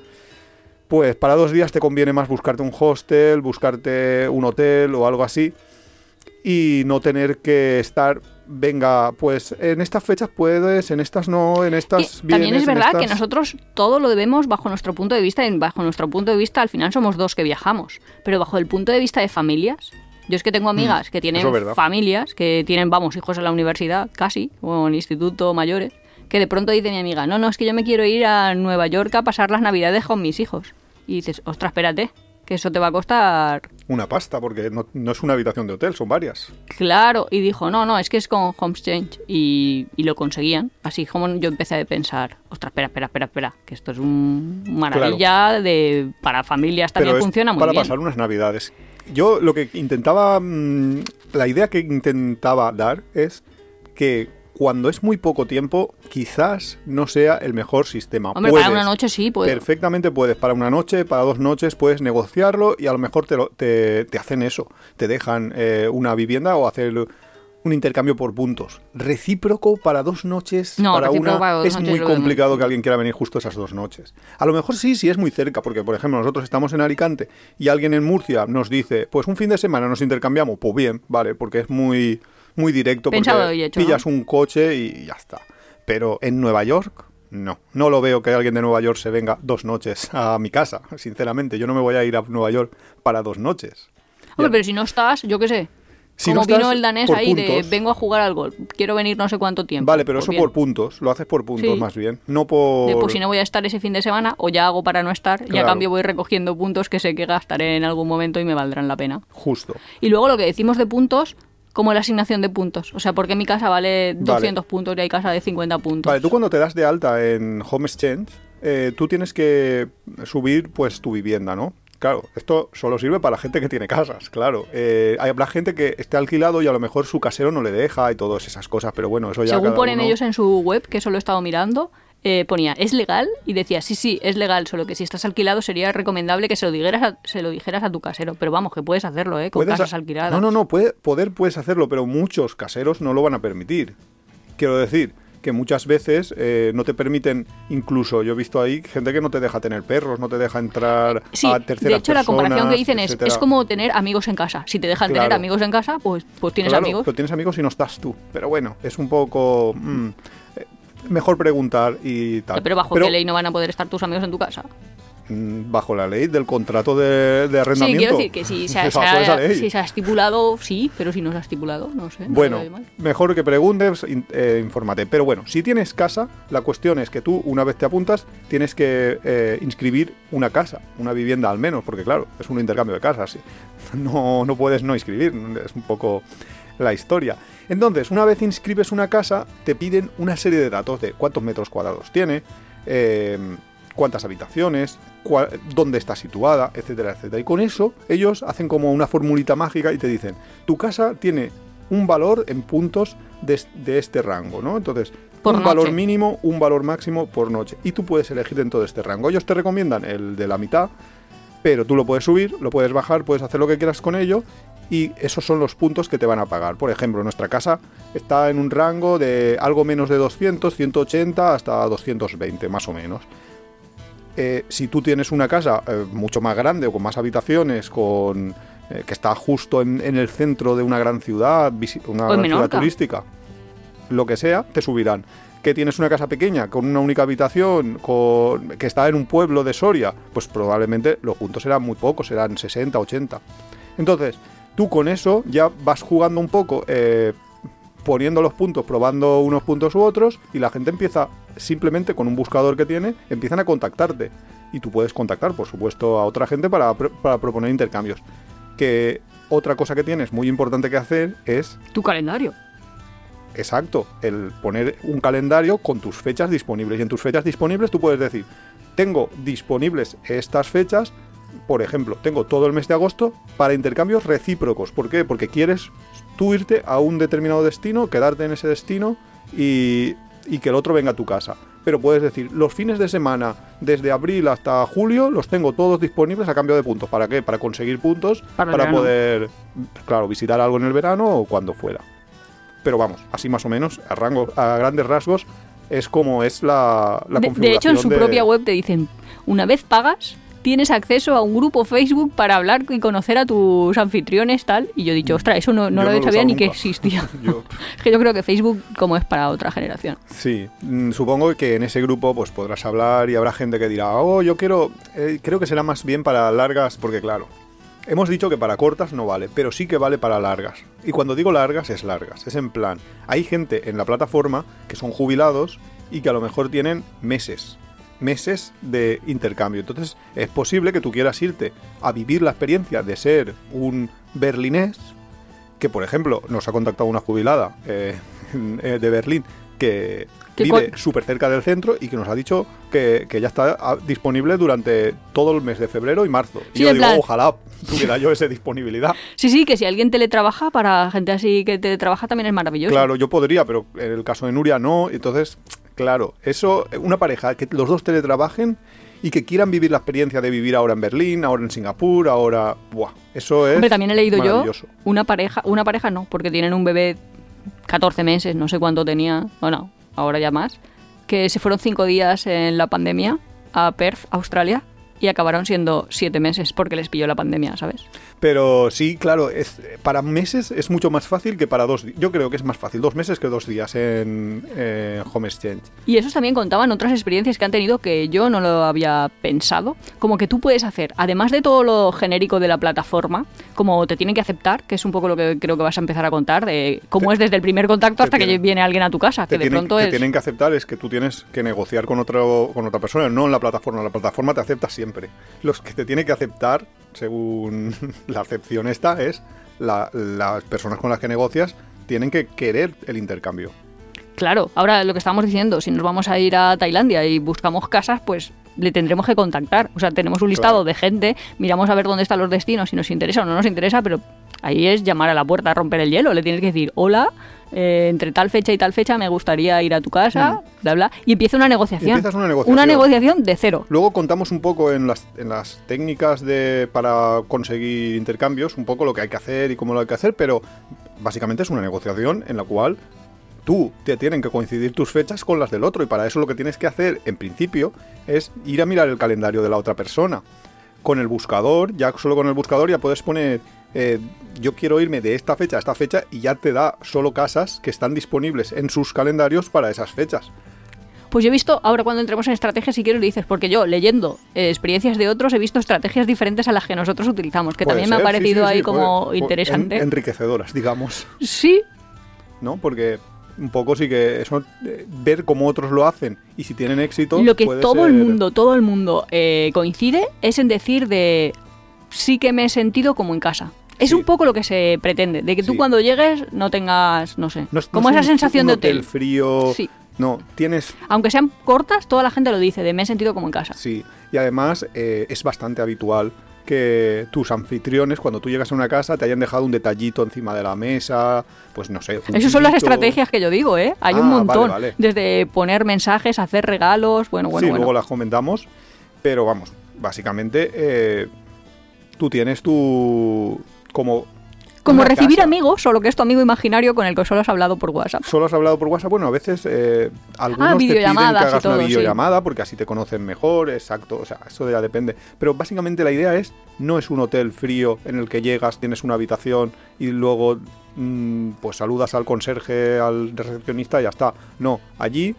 pues para dos días te conviene más buscarte un hostel, buscarte un hotel o algo así y no tener que estar, venga, pues en estas fechas puedes, en estas no, en estas Y también es verdad que nosotros todo lo debemos bajo nuestro punto de vista. y bajo nuestro punto de vista, al final somos dos que viajamos. Pero bajo el punto de vista de familias, yo es que tengo amigas que tienen Mm, es verdad. familias, que tienen, vamos, hijos en la universidad, casi, o en instituto mayores, que de pronto dice mi amiga, no, no, es que yo me quiero ir a Nueva York a pasar las navidades con mis hijos. Y dices, ostras, espérate, que eso te va a costar una pasta, porque no, no es una habitación de hotel, son varias. Claro, y dijo, no, no, es que es con HomeChange y, y lo conseguían. Así como yo empecé a pensar, ostras, espera, espera, espera, espera, que esto es un maravilla de para familias también funciona muy para bien. pasar unas navidades. Yo lo que intentaba, mm, la idea que intentaba dar es que cuando es muy poco tiempo, quizás no sea el mejor sistema. Hombre, para Puedes, una noche sí, pues. Perfectamente puedes, para una noche, para dos noches, puedes negociarlo y a lo mejor te, lo- te, te hacen eso, te dejan eh, una vivienda o hacer un intercambio por puntos. Recíproco para dos noches, No, para una, para dos es noches muy complicado que alguien quiera venir justo esas dos noches. A lo mejor sí, sí es muy cerca, porque por ejemplo nosotros estamos en Alicante y alguien en Murcia nos dice, pues un fin de semana nos intercambiamos, pues bien, vale, porque es muy, muy directo, Pensado porque y hecho, ¿no? pillas un coche y ya está. Pero en Nueva York, no. No lo veo que alguien de Nueva York se venga dos noches a mi casa, sinceramente. Yo no me voy a ir a Nueva York para dos noches. Hombre, Ya. pero si no estás, yo qué sé. Si como no vino el danés ahí de vengo a jugar al golf, quiero venir no sé cuánto tiempo. Vale, pero Pues eso bien. por puntos. Lo haces por puntos Sí. más bien. No por... De, pues si no voy a estar ese fin de semana, o ya hago para no estar, y a cambio voy recogiendo puntos que sé que gastaré en algún momento y me valdrán la pena. Justo. Y luego lo que decimos de puntos, como la asignación de puntos. O sea, porque mi casa vale 200 puntos y hay casa de 50 puntos. Vale, tú cuando te das de alta en Home Exchange, eh, tú tienes que subir pues tu vivienda, ¿no? Claro, esto solo sirve para la gente que tiene casas, claro. Eh, hay habrá gente que esté alquilado y a lo mejor su casero no le deja y todas esas cosas, pero bueno, eso ya Según ponen uno- ellos en su web, que eso lo he estado mirando, eh, ponía, ¿es legal? Y decía, sí, sí, es legal, solo que si estás alquilado sería recomendable que se lo dijeras a, se lo dijeras a tu casero. Pero vamos, que puedes hacerlo, ¿eh? Con Puedes casas alquiladas. No, no, no, puede, poder puedes hacerlo, pero muchos caseros no lo van a permitir. Quiero decir que muchas veces eh, no te permiten, incluso yo he visto ahí gente que no te deja tener perros, no te deja entrar Sí, a terceras de hecho la comparación que dicen es, etcétera. es como tener amigos en casa. Si te dejan tener amigos en casa, pues, pues tienes Claro, amigos. Pero tienes amigos y no estás tú. Pero bueno, es un poco... mm, mejor preguntar y tal. Pero bajo qué ley no van a poder estar tus amigos en tu casa. mm, Bajo la ley del contrato de, de arrendamiento. Sí, quiero decir que si se, ha, se si se ha estipulado, sí, pero si no se ha estipulado, no sé. no Bueno, mejor que preguntes, eh, infórmate. Pero bueno, si tienes casa, la cuestión es que tú, una vez te apuntas, tienes que eh, inscribir una casa, una vivienda al menos, porque claro, es un intercambio de casas. No, no puedes no inscribir, es un poco la historia. Entonces, una vez inscribes una casa, te piden una serie de datos de cuántos metros cuadrados tiene, eh, cuántas habitaciones, cua- dónde está situada, etcétera, etcétera. Y con eso ellos hacen como una formulita mágica y te dicen, tu casa tiene un valor en puntos de, de este rango, ¿no? Entonces, Por un valor mínimo, un valor máximo por noche. Y tú puedes elegir dentro de este rango. Ellos te recomiendan el de la mitad, pero tú lo puedes subir, lo puedes bajar, puedes hacer lo que quieras con ello y esos son los puntos que te van a pagar. Por ejemplo, nuestra casa está en un rango de algo menos de 200, 180 hasta 220, más o menos. Eh, si tú tienes una casa eh, mucho más grande o con más habitaciones, con eh, que está justo en, en el centro de una gran ciudad, una gran ciudad turística, lo que sea, te subirán. Que tienes una casa pequeña, con una única habitación, con, que está en un pueblo de Soria, pues probablemente los puntos serán muy pocos, serán 60, 80. Entonces, tú con eso ya vas jugando un poco, eh, poniendo los puntos, probando unos puntos u otros, y la gente empieza simplemente con un buscador que tiene, empiezan a contactarte. Y tú puedes contactar, por supuesto, a otra gente para, para proponer intercambios. Que otra cosa que tienes muy importante que hacer es Tu calendario. Exacto, el poner un calendario con tus fechas disponibles. Y en tus fechas disponibles tú puedes decir, tengo disponibles estas fechas, por ejemplo, tengo todo el mes de agosto para intercambios recíprocos. ¿Por qué? Porque quieres tú irte a un determinado destino, quedarte en ese destino y, y que el otro venga a tu casa. Pero puedes decir, los fines de semana, desde abril hasta julio, los tengo todos disponibles a cambio de puntos. ¿Para qué? Para conseguir puntos, Para poder, claro, visitar algo en el verano o cuando fuera pero vamos, así más o menos, a, rango, a grandes rasgos, es como es la, la De, de hecho, en configuración su de- propia web te dicen, una vez pagas, tienes acceso a un grupo Facebook para hablar y conocer a tus anfitriones, tal. Y yo he dicho, ostras, eso no, no lo no sabía ni que existía. Yo- Es que yo creo que Facebook como es para otra generación. Sí, mm, supongo que en ese grupo pues podrás hablar y habrá gente que dirá, oh, yo quiero, eh, creo que será más bien para largas, porque claro, hemos dicho que para cortas no vale, pero sí que vale para largas. Y cuando digo largas es largas, es en plan, hay gente en la plataforma que son jubilados y que a lo mejor tienen meses, meses de intercambio. Entonces es posible que tú quieras irte a vivir la experiencia de ser un berlinés, que por ejemplo nos ha contactado una jubilada eh, eh, de Berlín que ¿Qué vive súper cerca del centro y que nos ha dicho que, que ya está ah, disponible durante todo el mes de febrero y marzo. Y yo digo, plan- ojalá tuviera yo esa disponibilidad. Sí, sí, que si alguien teletrabaja, para gente así que teletrabaja también es maravilloso. Claro, yo podría, pero en el caso de Nuria no. Entonces, claro, eso, una pareja que los dos teletrabajen y que quieran vivir la experiencia de vivir ahora en Berlín, ahora en Singapur, ahora... Buah, eso es... Hombre, también he leído yo una pareja, una pareja no, porque tienen un bebé 14 meses, no sé cuánto tenía, bueno, ahora ya más, que se fueron cinco días en la pandemia a Perth, Australia, y acabaron siendo siete meses porque les pilló la pandemia, ¿sabes? Pero sí, claro, es, para meses es mucho más fácil que para dos días. Yo creo que es más fácil dos meses que dos días en eh, Home Exchange. Y esos también contaban otras experiencias que han tenido que yo no lo había pensado. Como que tú puedes hacer, además de todo lo genérico de la plataforma, como te tienen que aceptar, que es un poco lo que creo que vas a empezar a contar, de cómo Te- es desde el primer contacto hasta que viene alguien a tu casa, que de tienen, pronto te es... tienen que aceptar es que tú tienes que negociar con, otro, con otra persona, no en la plataforma. La plataforma te acepta siempre. Los que te tiene que aceptar, según la acepción esta, es la- las personas con las que negocias tienen que querer el intercambio. Claro, ahora lo que estábamos diciendo, si nos vamos a ir a Tailandia y buscamos casas, pues le tendremos que contactar. O sea, tenemos un listado Claro. de gente, miramos a ver dónde están los destinos, si nos interesa o no nos interesa, pero ahí es llamar a la puerta, romper el hielo. Le tienes que decir, hola, eh, entre tal fecha y tal fecha me gustaría ir a tu casa, bla, bla. Y empieza una negociación. Empiezas una negociación. Una negociación de cero. Luego contamos un poco en las, en las técnicas de, para conseguir intercambios, un poco lo que hay que hacer y cómo lo hay que hacer, pero básicamente es una negociación en la cual tú te tienen que coincidir tus fechas con las del otro y para eso lo que tienes que hacer en principio es ir a mirar el calendario de la otra persona. Con el buscador, ya solo con el buscador ya puedes poner eh, yo quiero irme de esta fecha a esta fecha y ya te da solo casas que están disponibles en sus calendarios para esas fechas. Pues yo he visto, ahora cuando entremos en estrategias, si quieres lo dices, porque yo leyendo eh, experiencias de otros he visto estrategias diferentes a las que nosotros utilizamos, que Puede también me ha sí, parecido sí, ahí sí, como puede- interesante. en- enriquecedoras, digamos. Sí, ¿no? Porque un poco sí que eso, eh, ver cómo otros lo hacen y si tienen éxito. lo que puede todo el mundo, todo el mundo eh, coincide es en decir de sí que me he sentido como en casa. Es Sí. un poco lo que se pretende, de que tú Sí. cuando llegues no tengas, no sé, No es- no como es esa un- sensación un de hotel. frío. Sí. No, tienes. Aunque sean cortas, toda la gente lo dice, de me he sentido como en casa. Sí. Y además eh, es bastante habitual que tus anfitriones, cuando tú llegas a una casa, te hayan dejado un detallito encima de la mesa, pues no sé. Esas son las estrategias que yo digo, ¿eh? Hay Ah, un vale, montón. vale. Desde poner mensajes, hacer regalos, bueno, bueno, sí, bueno. luego las comentamos. Pero vamos, básicamente eh, tú tienes tu. Como. Como recibir casa. amigos, solo que es tu amigo imaginario con el que solo has hablado por WhatsApp. Solo has hablado por WhatsApp. Bueno, a veces eh, algunos te piden que hagas todo, una sí. videollamada porque así te conocen mejor, exacto. O sea, eso ya depende. Pero básicamente la idea es, no es un hotel frío en el que llegas, tienes una habitación y luego mm, pues saludas al conserje, al recepcionista y ya está. No, allí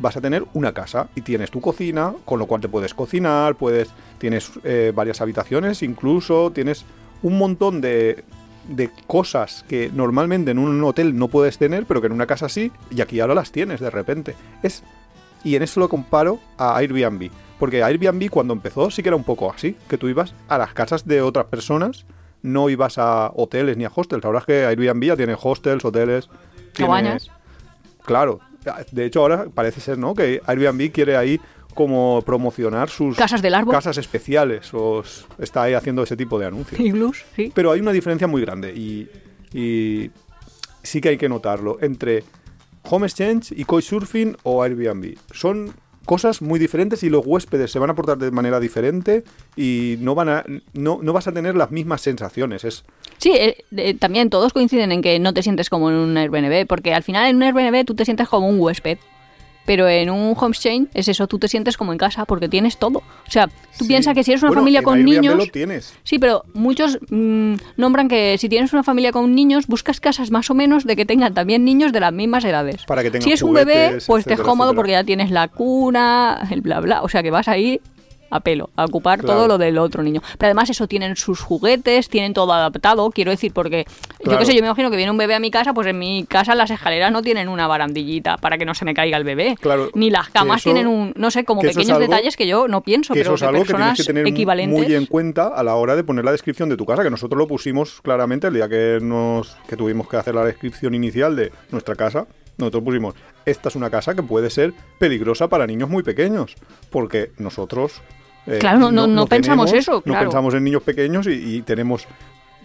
vas a tener una casa y tienes tu cocina, con lo cual te puedes cocinar, puedes, tienes eh, varias habitaciones, incluso tienes un montón de, de cosas que normalmente en un hotel no puedes tener, pero que en una casa sí, y aquí ahora las tienes de repente. Es y en eso lo comparo a Airbnb, porque Airbnb cuando empezó sí que era un poco así, que tú ibas a las casas de otras personas, no ibas a hoteles ni a hostels. Ahora es que Airbnb ya tiene hostels, hoteles, tiene-. Claro, de hecho ahora parece ser, ¿no? Que Airbnb quiere ahí como promocionar sus Casas del árbol. casas especiales, o está ahí haciendo ese tipo de anuncios. Sí. Pero hay una diferencia muy grande y, y sí que hay que notarlo entre Home Exchange y Couchsurfing o Airbnb. Son cosas muy diferentes y los huéspedes se van a portar de manera diferente y no van a no, no vas a tener las mismas sensaciones. Es Sí, eh, eh, también todos coinciden en que no te sientes como en un Airbnb, porque al final en un Airbnb tú te sientes como un huésped. Pero en un home exchange es eso, tú te sientes como en casa porque tienes todo. O sea, tú sí. piensas que si eres una Bueno, familia con Airbnb niños... lo tienes. Sí, pero muchos mm, nombran que si tienes una familia con niños, buscas casas más o menos de que tengan también niños de las mismas edades. Para que tengan si es un bebé, pues te es cómodo etcétera. porque ya tienes la cuna, el bla bla. O sea que vas ahí a pelo, a ocupar Claro. todo lo del otro niño. Pero además eso tienen sus juguetes, tienen todo adaptado, quiero decir, porque yo qué sé, yo me imagino que viene un bebé a mi casa, pues en mi casa las escaleras no tienen una barandillita para que no se me caiga el bebé. Claro, Ni las camas eso- tienen un, no sé, como pequeños algo- detalles que yo no pienso, que pero eso es algo que tienes que tener equivalentes. muy en cuenta a la hora de poner la descripción de tu casa, que nosotros lo pusimos claramente el día que nos que tuvimos que hacer la descripción inicial de nuestra casa. Nosotros pusimos, esta es una casa que puede ser peligrosa para niños muy pequeños, porque nosotros... eh, Claro, no- no- no pensamos tenemos- eso, No pensamos en niños pequeños y, y tenemos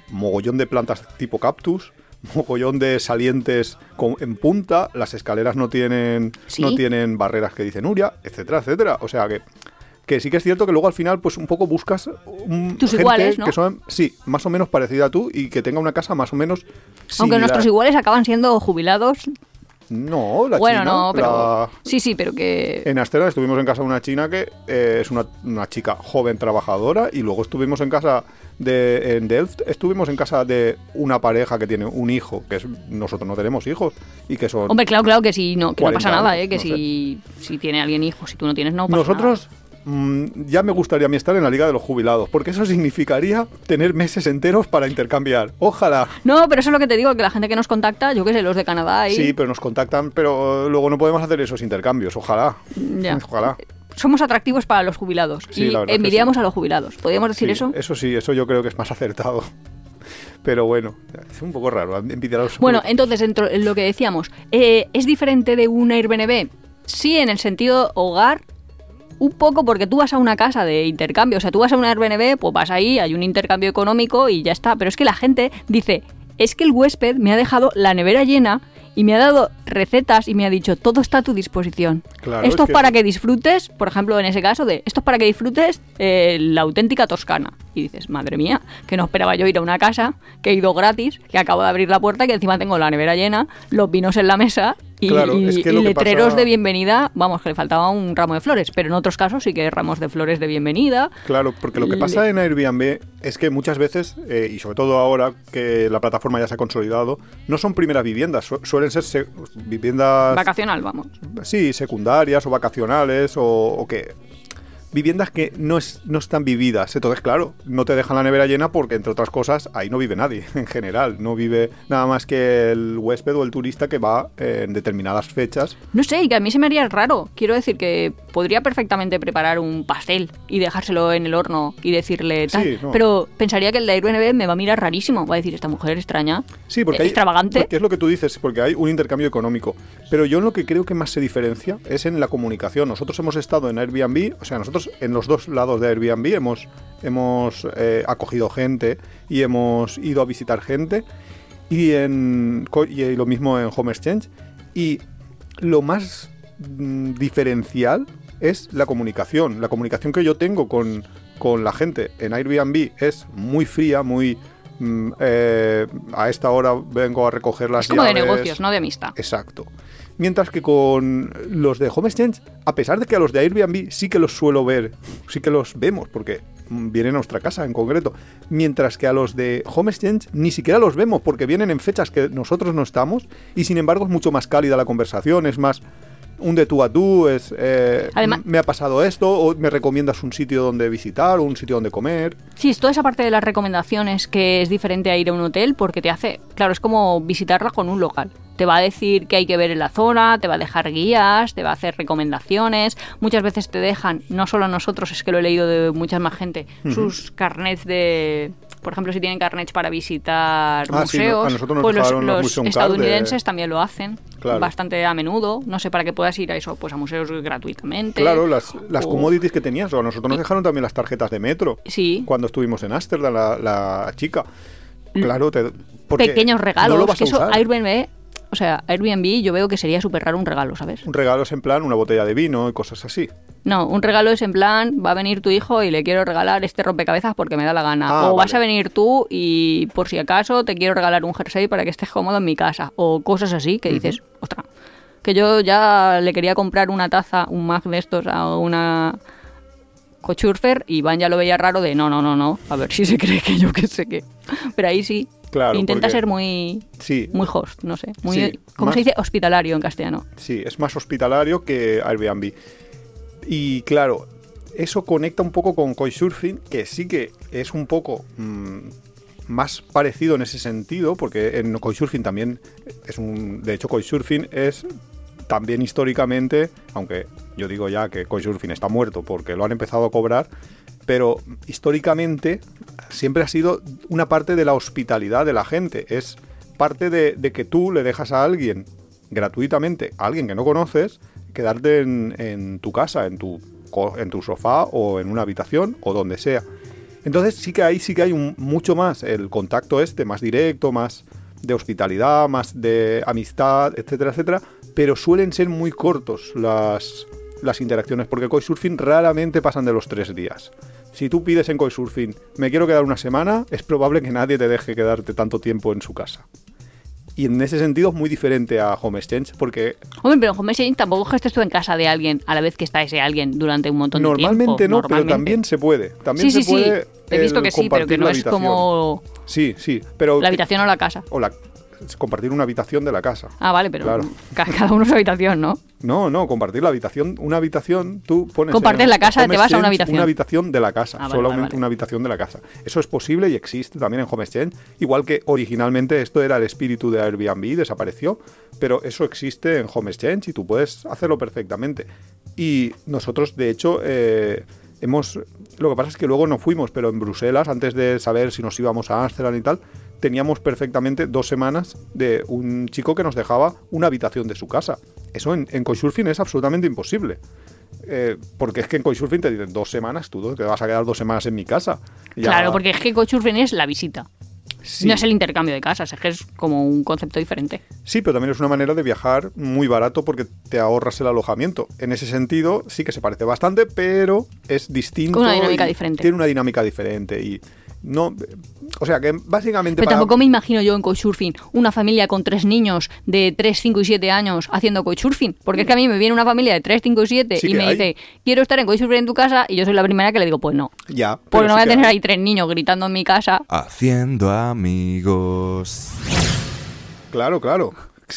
mogollón de plantas tipo cactus, mogollón de salientes con- en punta, las escaleras no tienen, Sí. no tienen barreras que dice Nuria, etcétera, etcétera. O sea que, que sí que es cierto que luego al final pues un poco buscas un, Tus gente iguales, ¿no? que son, sí, más o menos parecida a tú y que tenga una casa más o menos Aunque nuestros iguales acaban siendo jubilados. No, la bueno, china, no, pero. la- Sí, sí, pero que. En Astera estuvimos en casa de una china que eh, es una, una chica joven trabajadora y luego estuvimos en casa de en Delft estuvimos en casa de una pareja que tiene un hijo que es nosotros no tenemos hijos y que son Hombre, claro, claro que si no, que no 40 pasa nada, ¿eh? Que no si, si tiene alguien hijo, si tú no tienes, no pasa nosotros mm, ya me gustaría a mí estar en la liga de los jubilados porque eso significaría tener meses enteros para intercambiar ojalá. No, pero eso es lo que te digo, que la gente que nos contacta, yo qué sé, los de Canadá y. sí pero nos contactan pero luego no podemos hacer esos intercambios ojalá Ya. ojalá Somos atractivos para los jubilados. Sí, y envidiamos sí. a los jubilados. ¿Podríamos decir Sí, eso? Eso sí, eso yo creo que es más acertado. Pero bueno, es un poco raro. envidiar a los Bueno, entonces, dentro- lo que decíamos, eh, ¿es diferente de un Airbnb? Sí, en el sentido hogar, un poco porque tú vas a una casa de intercambio, o sea, tú vas a un Airbnb, pues vas ahí, hay un intercambio económico y ya está. Pero es que la gente dice, es que el huésped me ha dejado la nevera llena y me ha dado recetas y me ha dicho, todo está a tu disposición. Claro, esto es es que para que disfrutes, por ejemplo, en ese caso de, esto es para que disfrutes eh, la auténtica toscana. Y dices, madre mía, que no esperaba yo ir a una casa, que he ido gratis, que acabo de abrir la puerta, que encima tengo la nevera llena, los vinos en la mesa y, Claro, y- es que y lo que letreros pasa- de bienvenida, vamos, que le faltaba un ramo de flores, pero en otros casos sí que hay ramos de flores de bienvenida. Claro, porque lo que Le- pasa en Airbnb es que muchas veces, eh, y sobre todo ahora que la plataforma ya se ha consolidado, no son primeras viviendas, su- suelen ser se- viviendas, Vacacional, vamos. sí, secundarias o vacacionales o, o que viviendas que no, es, no están vividas. Entonces, claro, no te dejan la nevera llena porque, entre otras cosas, ahí no vive nadie en general. No vive nada más que el huésped o el turista que va eh, en determinadas fechas. No sé, y que a mí se me haría raro. Quiero decir que podría perfectamente preparar un pastel y dejárselo en el horno y decirle tal. Sí, no. Pero pensaría que el de Airbnb me va a mirar rarísimo. Va a decir, esta mujer extraña. Sí, porque hay, extravagante. Porque es lo que tú dices, porque hay un intercambio económico. Pero yo en lo que creo que más se diferencia es en la comunicación. Nosotros hemos estado en Airbnb, o sea, nosotros en los dos lados de Airbnb hemos, hemos eh, acogido gente y hemos ido a visitar gente. Y, en, y lo mismo en Home Exchange. Y lo más mm, diferencial es la comunicación. La comunicación que yo tengo con, con la gente en Airbnb es muy fría, muy... mm, eh, a esta hora vengo a recoger las es como de negocios, no de amistad. Exacto. Mientras que con los de Home Exchange, a pesar de que a los de Airbnb sí que los suelo ver, sí que los vemos, porque mm, vienen a nuestra casa en concreto, mientras que a los de Home Exchange ni siquiera los vemos, porque vienen en fechas que nosotros no estamos, y sin embargo es mucho más cálida la conversación, es más un de tú a tú, es eh, Además- me ha pasado esto, o me recomiendas un sitio donde visitar, o un sitio donde comer. Sí, es toda esa parte de las recomendaciones que es diferente a ir a un hotel porque te hace, claro, es como visitarla con un local. Te va a decir qué hay que ver en la zona, te va a dejar guías, te va a hacer recomendaciones. Muchas veces te dejan, no solo nosotros, es que lo he leído de mucha más gente, sus carnets de, por ejemplo, si tienen carnets para visitar Ah, sí, no- museos, a nosotros nos pues los, de- estadounidenses también lo hacen Claro. bastante a menudo. No sé, para que puedas ir a eso, pues a museos gratuitamente. Claro, las, las o- commodities que tenías, o a nosotros nos dejaron también las tarjetas de metro. Sí. cuando estuvimos en Ámsterdam, la, la chica. Claro, te, porque pequeños regalos. No lo vas que a eso, usar. Airbnb, o sea, Airbnb yo veo que sería súper raro un regalo, ¿sabes? Un regalo es en plan una botella de vino y cosas así. No, un regalo es en plan, va a venir tu hijo y le quiero regalar este rompecabezas porque me da la gana. Ah, o vas a venir tú y por si acaso te quiero regalar un jersey para que estés cómodo en mi casa. O cosas así que dices, ostras, que yo ya le quería comprar una taza, un mug de estos a una cochurfer y Van ya lo veía raro de no, no, no, no, a ver si se cree que yo que sé qué. Pero ahí sí. Claro, Intenta porque- ser muy Sí, muy host, no sé. Muy, Sí, ¿Cómo más- se dice? Hospitalario en castellano. sí, es más hospitalario que Airbnb. Y claro, eso conecta un poco con Couchsurfing, que sí que es un poco mm, más parecido en ese sentido, porque en Couchsurfing también es un... De hecho, Couchsurfing es también históricamente, aunque yo digo ya que Couchsurfing está muerto porque lo han empezado a cobrar, pero históricamente siempre ha sido una parte de la hospitalidad de la gente. Es parte de, que tú le dejas a alguien gratuitamente, a alguien que no conoces, quedarte en, tu casa, en tu, sofá o en una habitación o donde sea. Entonces sí que ahí sí que hay un- mucho más el contacto este, más directo, más de hospitalidad, más de amistad, etcétera, etcétera, pero suelen ser muy cortos las, interacciones, porque Couchsurfing raramente pasan de los tres días. Si tú pides en Couchsurfing, me quiero quedar una semana, es probable que nadie te deje quedarte tanto tiempo en su casa. Y en ese sentido es muy diferente a Home Exchange, porque Hombre, pero en Home Exchange tampoco que estés tú en casa de alguien a la vez que está ese alguien durante un montón de normalmente tiempo. no, pero Normalmente. también se puede. También sí, se sí, puede sí. He visto el que sí, pero que no es como Sí, sí, pero... la habitación o la casa. O la, compartir una habitación de la casa. Ah, vale, pero Claro. ca- cada uno su habitación, ¿no? No, no, compartir la habitación, una habitación, tú pones... Compartes en la casa, te vas a una habitación. Una habitación de la casa, Ah, vale, solamente vale, vale. una habitación de la casa. Eso es posible y existe también en Home Exchange, igual que originalmente esto era el espíritu de Airbnb, desapareció, pero eso existe en Home Exchange y tú puedes hacerlo perfectamente. Y nosotros, de hecho, eh, hemos... Lo que pasa es que luego no fuimos, pero en Bruselas, antes de saber si nos íbamos a Ámsterdam y tal, teníamos perfectamente dos semanas de un chico que nos dejaba una habitación de su casa. Eso en, en Couchsurfing es absolutamente imposible. Eh, porque es que en Couchsurfing te dicen dos semanas, tú te vas a quedar dos semanas en mi casa. Ya- Claro, porque es que Couchsurfing es la visita. Sí. No es el intercambio de casas, es que es como un concepto diferente. Sí, pero también es una manera de viajar muy barato porque te ahorras el alojamiento. En ese sentido, sí que se parece bastante, pero es distinto. Con una dinámica diferente. Tiene una dinámica diferente y no. O sea que básicamente. Pero para- tampoco me imagino yo en Couchsurfing una familia con tres niños de 3, 5 y 7 años haciendo Couchsurfing. Porque es que a mí me viene una familia de 3, 5 y 7 Sí y me hay. dice, quiero estar en Couchsurfing en tu casa y yo soy la primera que le digo, pues no. Ya. Porque no sí voy a tener hay. ahí tres niños gritando en mi casa. Haciendo amigos. Claro, claro.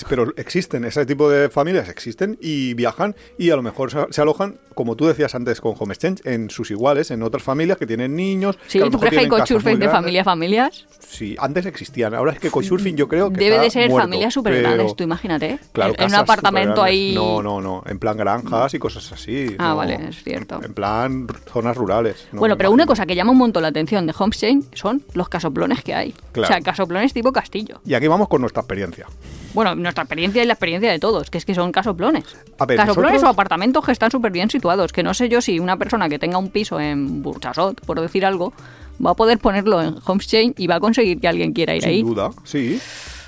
Pero existen, ese tipo de familias existen y viajan y a lo mejor se alojan, como tú decías antes con Home Exchange, en sus iguales, en otras familias que tienen niños. Sí, que a lo ¿tú mejor crees que hay de familia a familias? Sí, antes existían. Ahora es que Couchsurfing yo creo que Debe está de ser muerto, familias súper grandes, tú imagínate. ¿eh? Claro, en, un apartamento ahí... No, no, no. En plan granjas y cosas así. Ah, no. vale, es cierto. En plan zonas rurales. no bueno, pero una cosa que llama un montón la atención de Homestead son los casoplones que hay. Claro. O sea, casoplones tipo castillo. Y aquí vamos con nuestra experiencia. Bueno, nuestra experiencia y la experiencia de todos, que es que son casoplones. A ver, casoplones nosotros- o apartamentos que están súper bien situados, que no sé yo si una persona que tenga un piso en Burchasot, por decir algo, va a poder ponerlo en Homestead y va a conseguir que alguien quiera ir Sin ahí. duda, sí.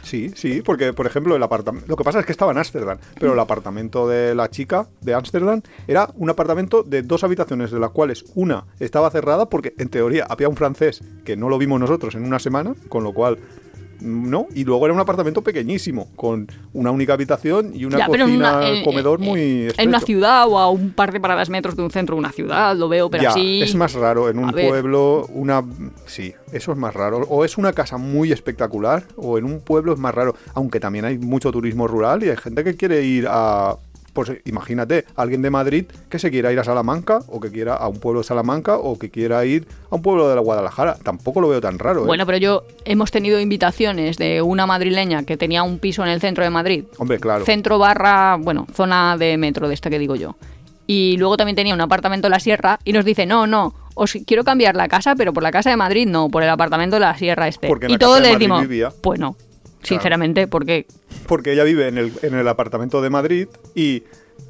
Sí, sí, porque por ejemplo el apartamento, lo que pasa es que estaba en Ámsterdam, pero el apartamento de la chica de Ámsterdam era un apartamento de dos habitaciones, de las cuales una estaba cerrada porque en teoría había un francés que no lo vimos nosotros en una semana, con lo cual no, y luego era un apartamento pequeñísimo con una única habitación y una Ya, cocina, una- comedor muy En una estrecho. ciudad o a un par de paradas metros de un centro de una ciudad, lo veo, pero ya, así... es más raro en un pueblo, una... Sí, eso es más raro. O es una casa muy espectacular, o en un pueblo es más raro. Aunque también hay mucho turismo rural y hay gente que quiere ir a... Pues imagínate, alguien de Madrid que se quiera ir a Salamanca, o que quiera a un pueblo de Salamanca, o que quiera ir a un pueblo de la Guadalajara. Tampoco lo veo tan raro, ¿eh? Bueno, pero yo hemos tenido invitaciones de una madrileña que tenía un piso en el centro de Madrid. Hombre, claro. Centro barra, bueno, zona de metro de esta que digo yo. Y luego también tenía un apartamento en la sierra y nos dice, no, no, os quiero cambiar la casa, pero por la casa de Madrid no, por el apartamento de la sierra este. Porque en y la todos casa de le decimos, vivía. pues no, sinceramente, porque Porque ella vive en el, en el apartamento de Madrid y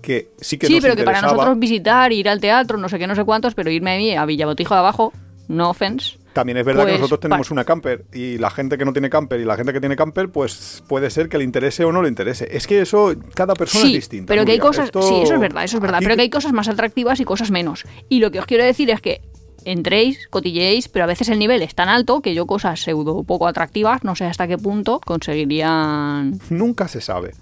que sí que sí, nos pero que para nosotros visitar, ir al teatro, no sé qué, no sé cuántos, pero irme a mí a Villabotijo de abajo, no offense. También es verdad que Pues, nosotros tenemos una camper y la gente que no tiene camper y la gente que tiene camper, pues puede ser que le interese o no le interese. Es que eso, cada persona sí, es distinta. pero que hay cosas, Esto- sí, eso es verdad, eso es verdad, aquí- pero que hay cosas más atractivas y cosas menos. Y lo que os quiero decir es que entréis, cotilleéis, pero a veces el nivel es tan alto que yo cosas pseudo poco atractivas, no sé hasta qué punto conseguirían. Nunca se sabe.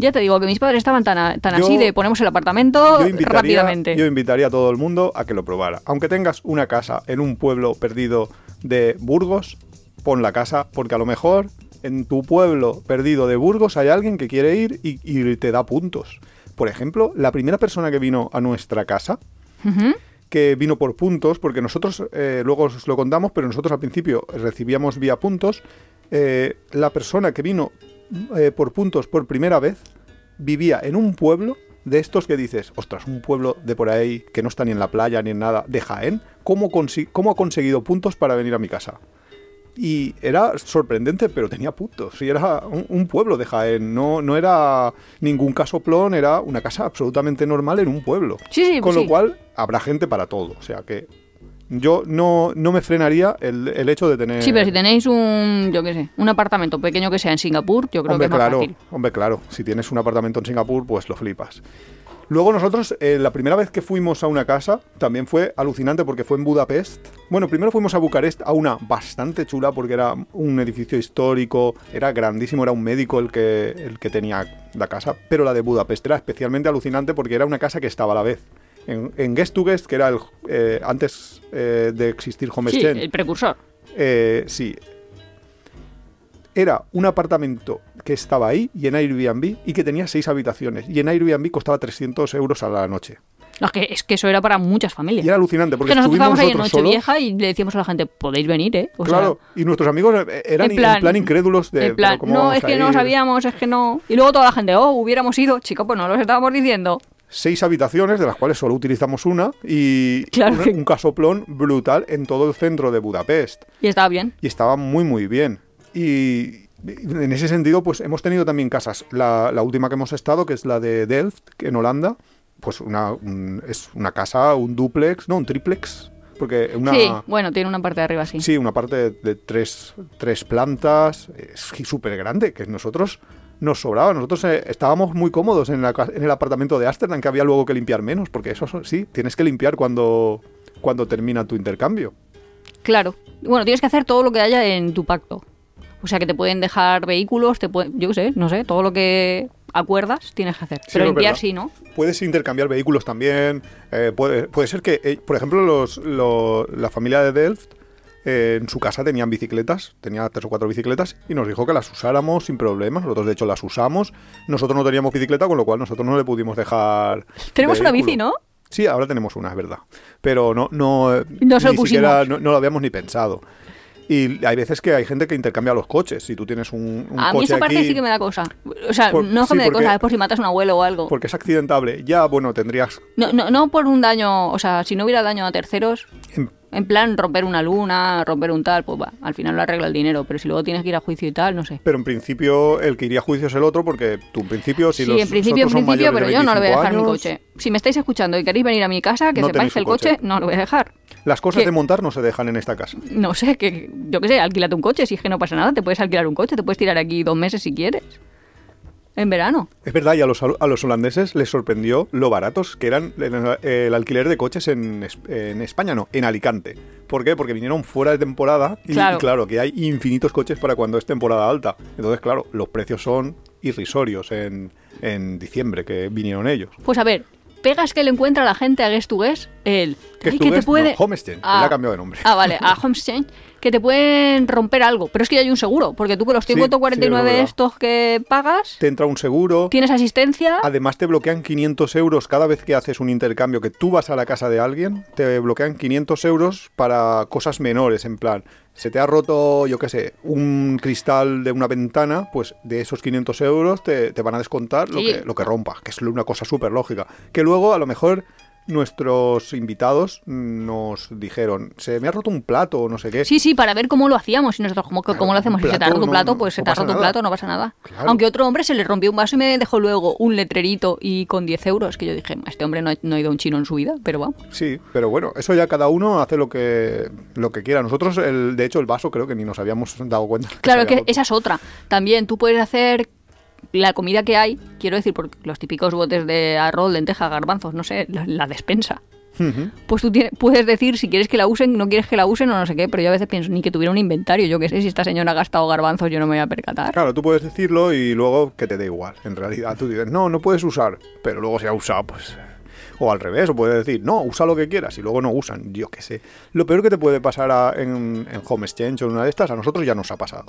Ya te digo que mis padres estaban tan, a- tan Yo- así de ponemos el apartamento Yo rápidamente. yo invitaría a todo el mundo a que lo probara. Aunque tengas una casa en un pueblo perdido de Burgos, pon la casa, porque a lo mejor en tu pueblo perdido de Burgos hay alguien que quiere ir y, y te da puntos. Por ejemplo, la primera persona que vino a nuestra casa. Que vino por puntos, porque nosotros, eh, luego os lo contamos, pero nosotros al principio recibíamos vía puntos, eh, la persona que vino eh, por puntos por primera vez vivía en un pueblo de estos que dices, ostras, un pueblo de por ahí que no está ni en la playa ni en nada, de Jaén, ¿cómo, cómo ha conseguido puntos para venir a mi casa? Y era sorprendente, pero tenía puntos. Y era un, un pueblo de Jaén. No, no era ningún casoplón, era una casa absolutamente normal en un pueblo. Sí, sí, Con sí. lo cual, habrá gente para todo. O sea que yo no, no me frenaría el, el hecho de tener. Sí, pero si tenéis un, yo qué sé, un apartamento pequeño que sea en Singapur, yo creo hombre, que es más claro, fácil. hombre, claro. Si tienes un apartamento en Singapur, pues lo flipas. Luego nosotros, eh, la primera vez que fuimos a una casa, también fue alucinante porque fue en Budapest. Bueno, primero fuimos a Bucarest, a una bastante chula porque era un edificio histórico, era grandísimo, era un médico el que, el que tenía la casa, pero la de Budapest era especialmente alucinante porque era una casa que estaba a la vez. En, en Guest to Guest, que era el, eh, antes eh, de existir Home Sí, el precursor. eh, sí. Era un apartamento que estaba ahí y en Airbnb y que tenía seis habitaciones. Y en Airbnb costaba 300 euros a la noche. No, es, que, es que eso era para muchas familias. Y era alucinante porque que nosotros estuvimos estábamos ahí en. Nochevieja y le decíamos a la gente, podéis venir, ¿eh? O sea, claro, y nuestros amigos eh, eran en en plan- incrédulos de... en plan, "¿Pero cómo no, es que no ir?". sabíamos, es que no. Y luego toda la gente, oh, hubiéramos ido. Chico, pues no los estábamos diciendo. seis habitaciones, de las cuales solo utilizamos una, y Claro un, que- un casoplón brutal en todo el centro de Budapest. Y estaba bien. Y estaba muy, muy bien. Y en ese sentido, pues hemos tenido también casas. La, la última que hemos estado, que es la de Delft, en Holanda, pues una, un- es una casa, un duplex, no, un triplex. Porque una, Sí, bueno, tiene una parte de arriba, sí. Sí, una parte de, de tres, tres plantas, es súper grande, que nosotros nos sobraba. Nosotros eh, estábamos muy cómodos en, la en el apartamento de Ámsterdam, que había luego que limpiar menos, porque eso so- sí, tienes que limpiar cuando, cuando termina tu intercambio. Claro. Bueno, tienes que hacer todo lo que haya en tu pacto. O sea, que te pueden dejar vehículos, te pueden, yo qué sé, no sé, todo lo que acuerdas tienes que hacer. Sí, Pero limpiar sí, ¿no? Puedes intercambiar vehículos también. eh, puede, puede ser que, eh, por ejemplo, los, lo- la familia de Delft eh, en su casa tenían bicicletas, tenía tres o cuatro bicicletas y nos dijo que las usáramos sin problemas. Nosotros, de hecho, las usamos. Nosotros no teníamos bicicleta, con lo cual nosotros no le pudimos dejar. Tenemos una bici, ¿no? Sí, ahora tenemos una, es verdad. Pero no, no, No ni siquiera no, no lo habíamos ni pensado. Y hay veces que hay gente que intercambia los coches. Si tú tienes un, un A mí coche esa parte aquí, sí que me da cosa. O sea, Por- no es que sí, me dé cosa, es por si matas a un abuelo o algo. porque es accidentable, ya, bueno, tendrías No, no, no por un daño, o sea, si no hubiera daño a terceros, en- en plan romper una luna, romper un tal, pues va, al final lo arregla el dinero. Pero si luego tienes que ir a juicio y tal, no sé. Pero en principio el que iría a juicio es el otro porque tú en principio si sí, los en principio, en principio, pero yo no le voy a 25 dejar mi años, coche. Si me estáis escuchando y queréis venir a mi casa, que No sepáis que el coche. coche no lo voy a dejar. Las cosas de montar no se dejan en esta casa. No sé, que yo qué sé, alquílate un coche, si es que no pasa nada, te puedes alquilar un coche, te puedes tirar aquí dos meses si quieres. En verano. Es verdad, y a los, a los holandeses les sorprendió lo baratos que eran el, el alquiler de coches en, en España, no, en Alicante. ¿Por qué? Porque vinieron fuera de temporada y y Claro. claro. que hay infinitos coches para cuando es temporada alta. Entonces, claro, los precios son irrisorios en, en diciembre que vinieron ellos. Pues a ver, pegas que le encuentra a la gente a Guest to Guest, el... To que te puede... no, Homestead, que ya ha cambiado de nombre. Ah, vale, a Homestead, que te pueden romper algo, pero es que ya hay un seguro, porque tú con los Sí, 149 sí, es verdad. estos que pagas, Te entra un seguro. tienes asistencia... Además te bloquean 500 euros cada vez que haces un intercambio, que tú vas a la casa de alguien, te bloquean 500 euros para cosas menores, en plan, se te ha roto, yo qué sé, un cristal de una ventana, pues de esos 500 euros te, te van a descontar lo, que, lo que rompa, que es una cosa súper lógica. Que luego a lo mejor nuestros invitados nos dijeron, se me ha roto un plato o no sé qué. Sí, sí, para ver cómo lo hacíamos y nosotros cómo, Claro, cómo lo hacemos. Si se te ha plato roto un plato, no- pues se no te ha roto un plato, no pasa nada. Claro. Aunque otro hombre se le rompió un vaso y me dejó luego un letrerito y con 10 euros, que yo dije, este hombre no ha, no ha ido a un chino en su vida, pero vamos. Sí, pero bueno, eso ya cada uno hace lo que, lo que quiera. Nosotros, el, de hecho, el vaso creo que ni nos habíamos dado cuenta. que Claro, que roto. esa es otra. También tú puedes hacer la comida que hay, quiero decir, porque los típicos botes de arroz, lenteja, garbanzos, no sé, la, la despensa. Pues tú tienes- puedes decir si quieres que la usen, no quieres que la usen o no sé qué, pero yo a veces pienso, ni que tuviera un inventario, yo qué sé, si esta señora ha gastado garbanzos yo no me voy a percatar. Claro, tú puedes decirlo y luego que te dé igual. En realidad, tú dices, no, no puedes usar, pero luego se ha usado, pues. O al revés, o puedes decir, no, usa lo que quieras y luego no usan, yo qué sé. Lo peor que te puede pasar a- en, en Home Exchange o en una de estas, a nosotros ya nos ha pasado.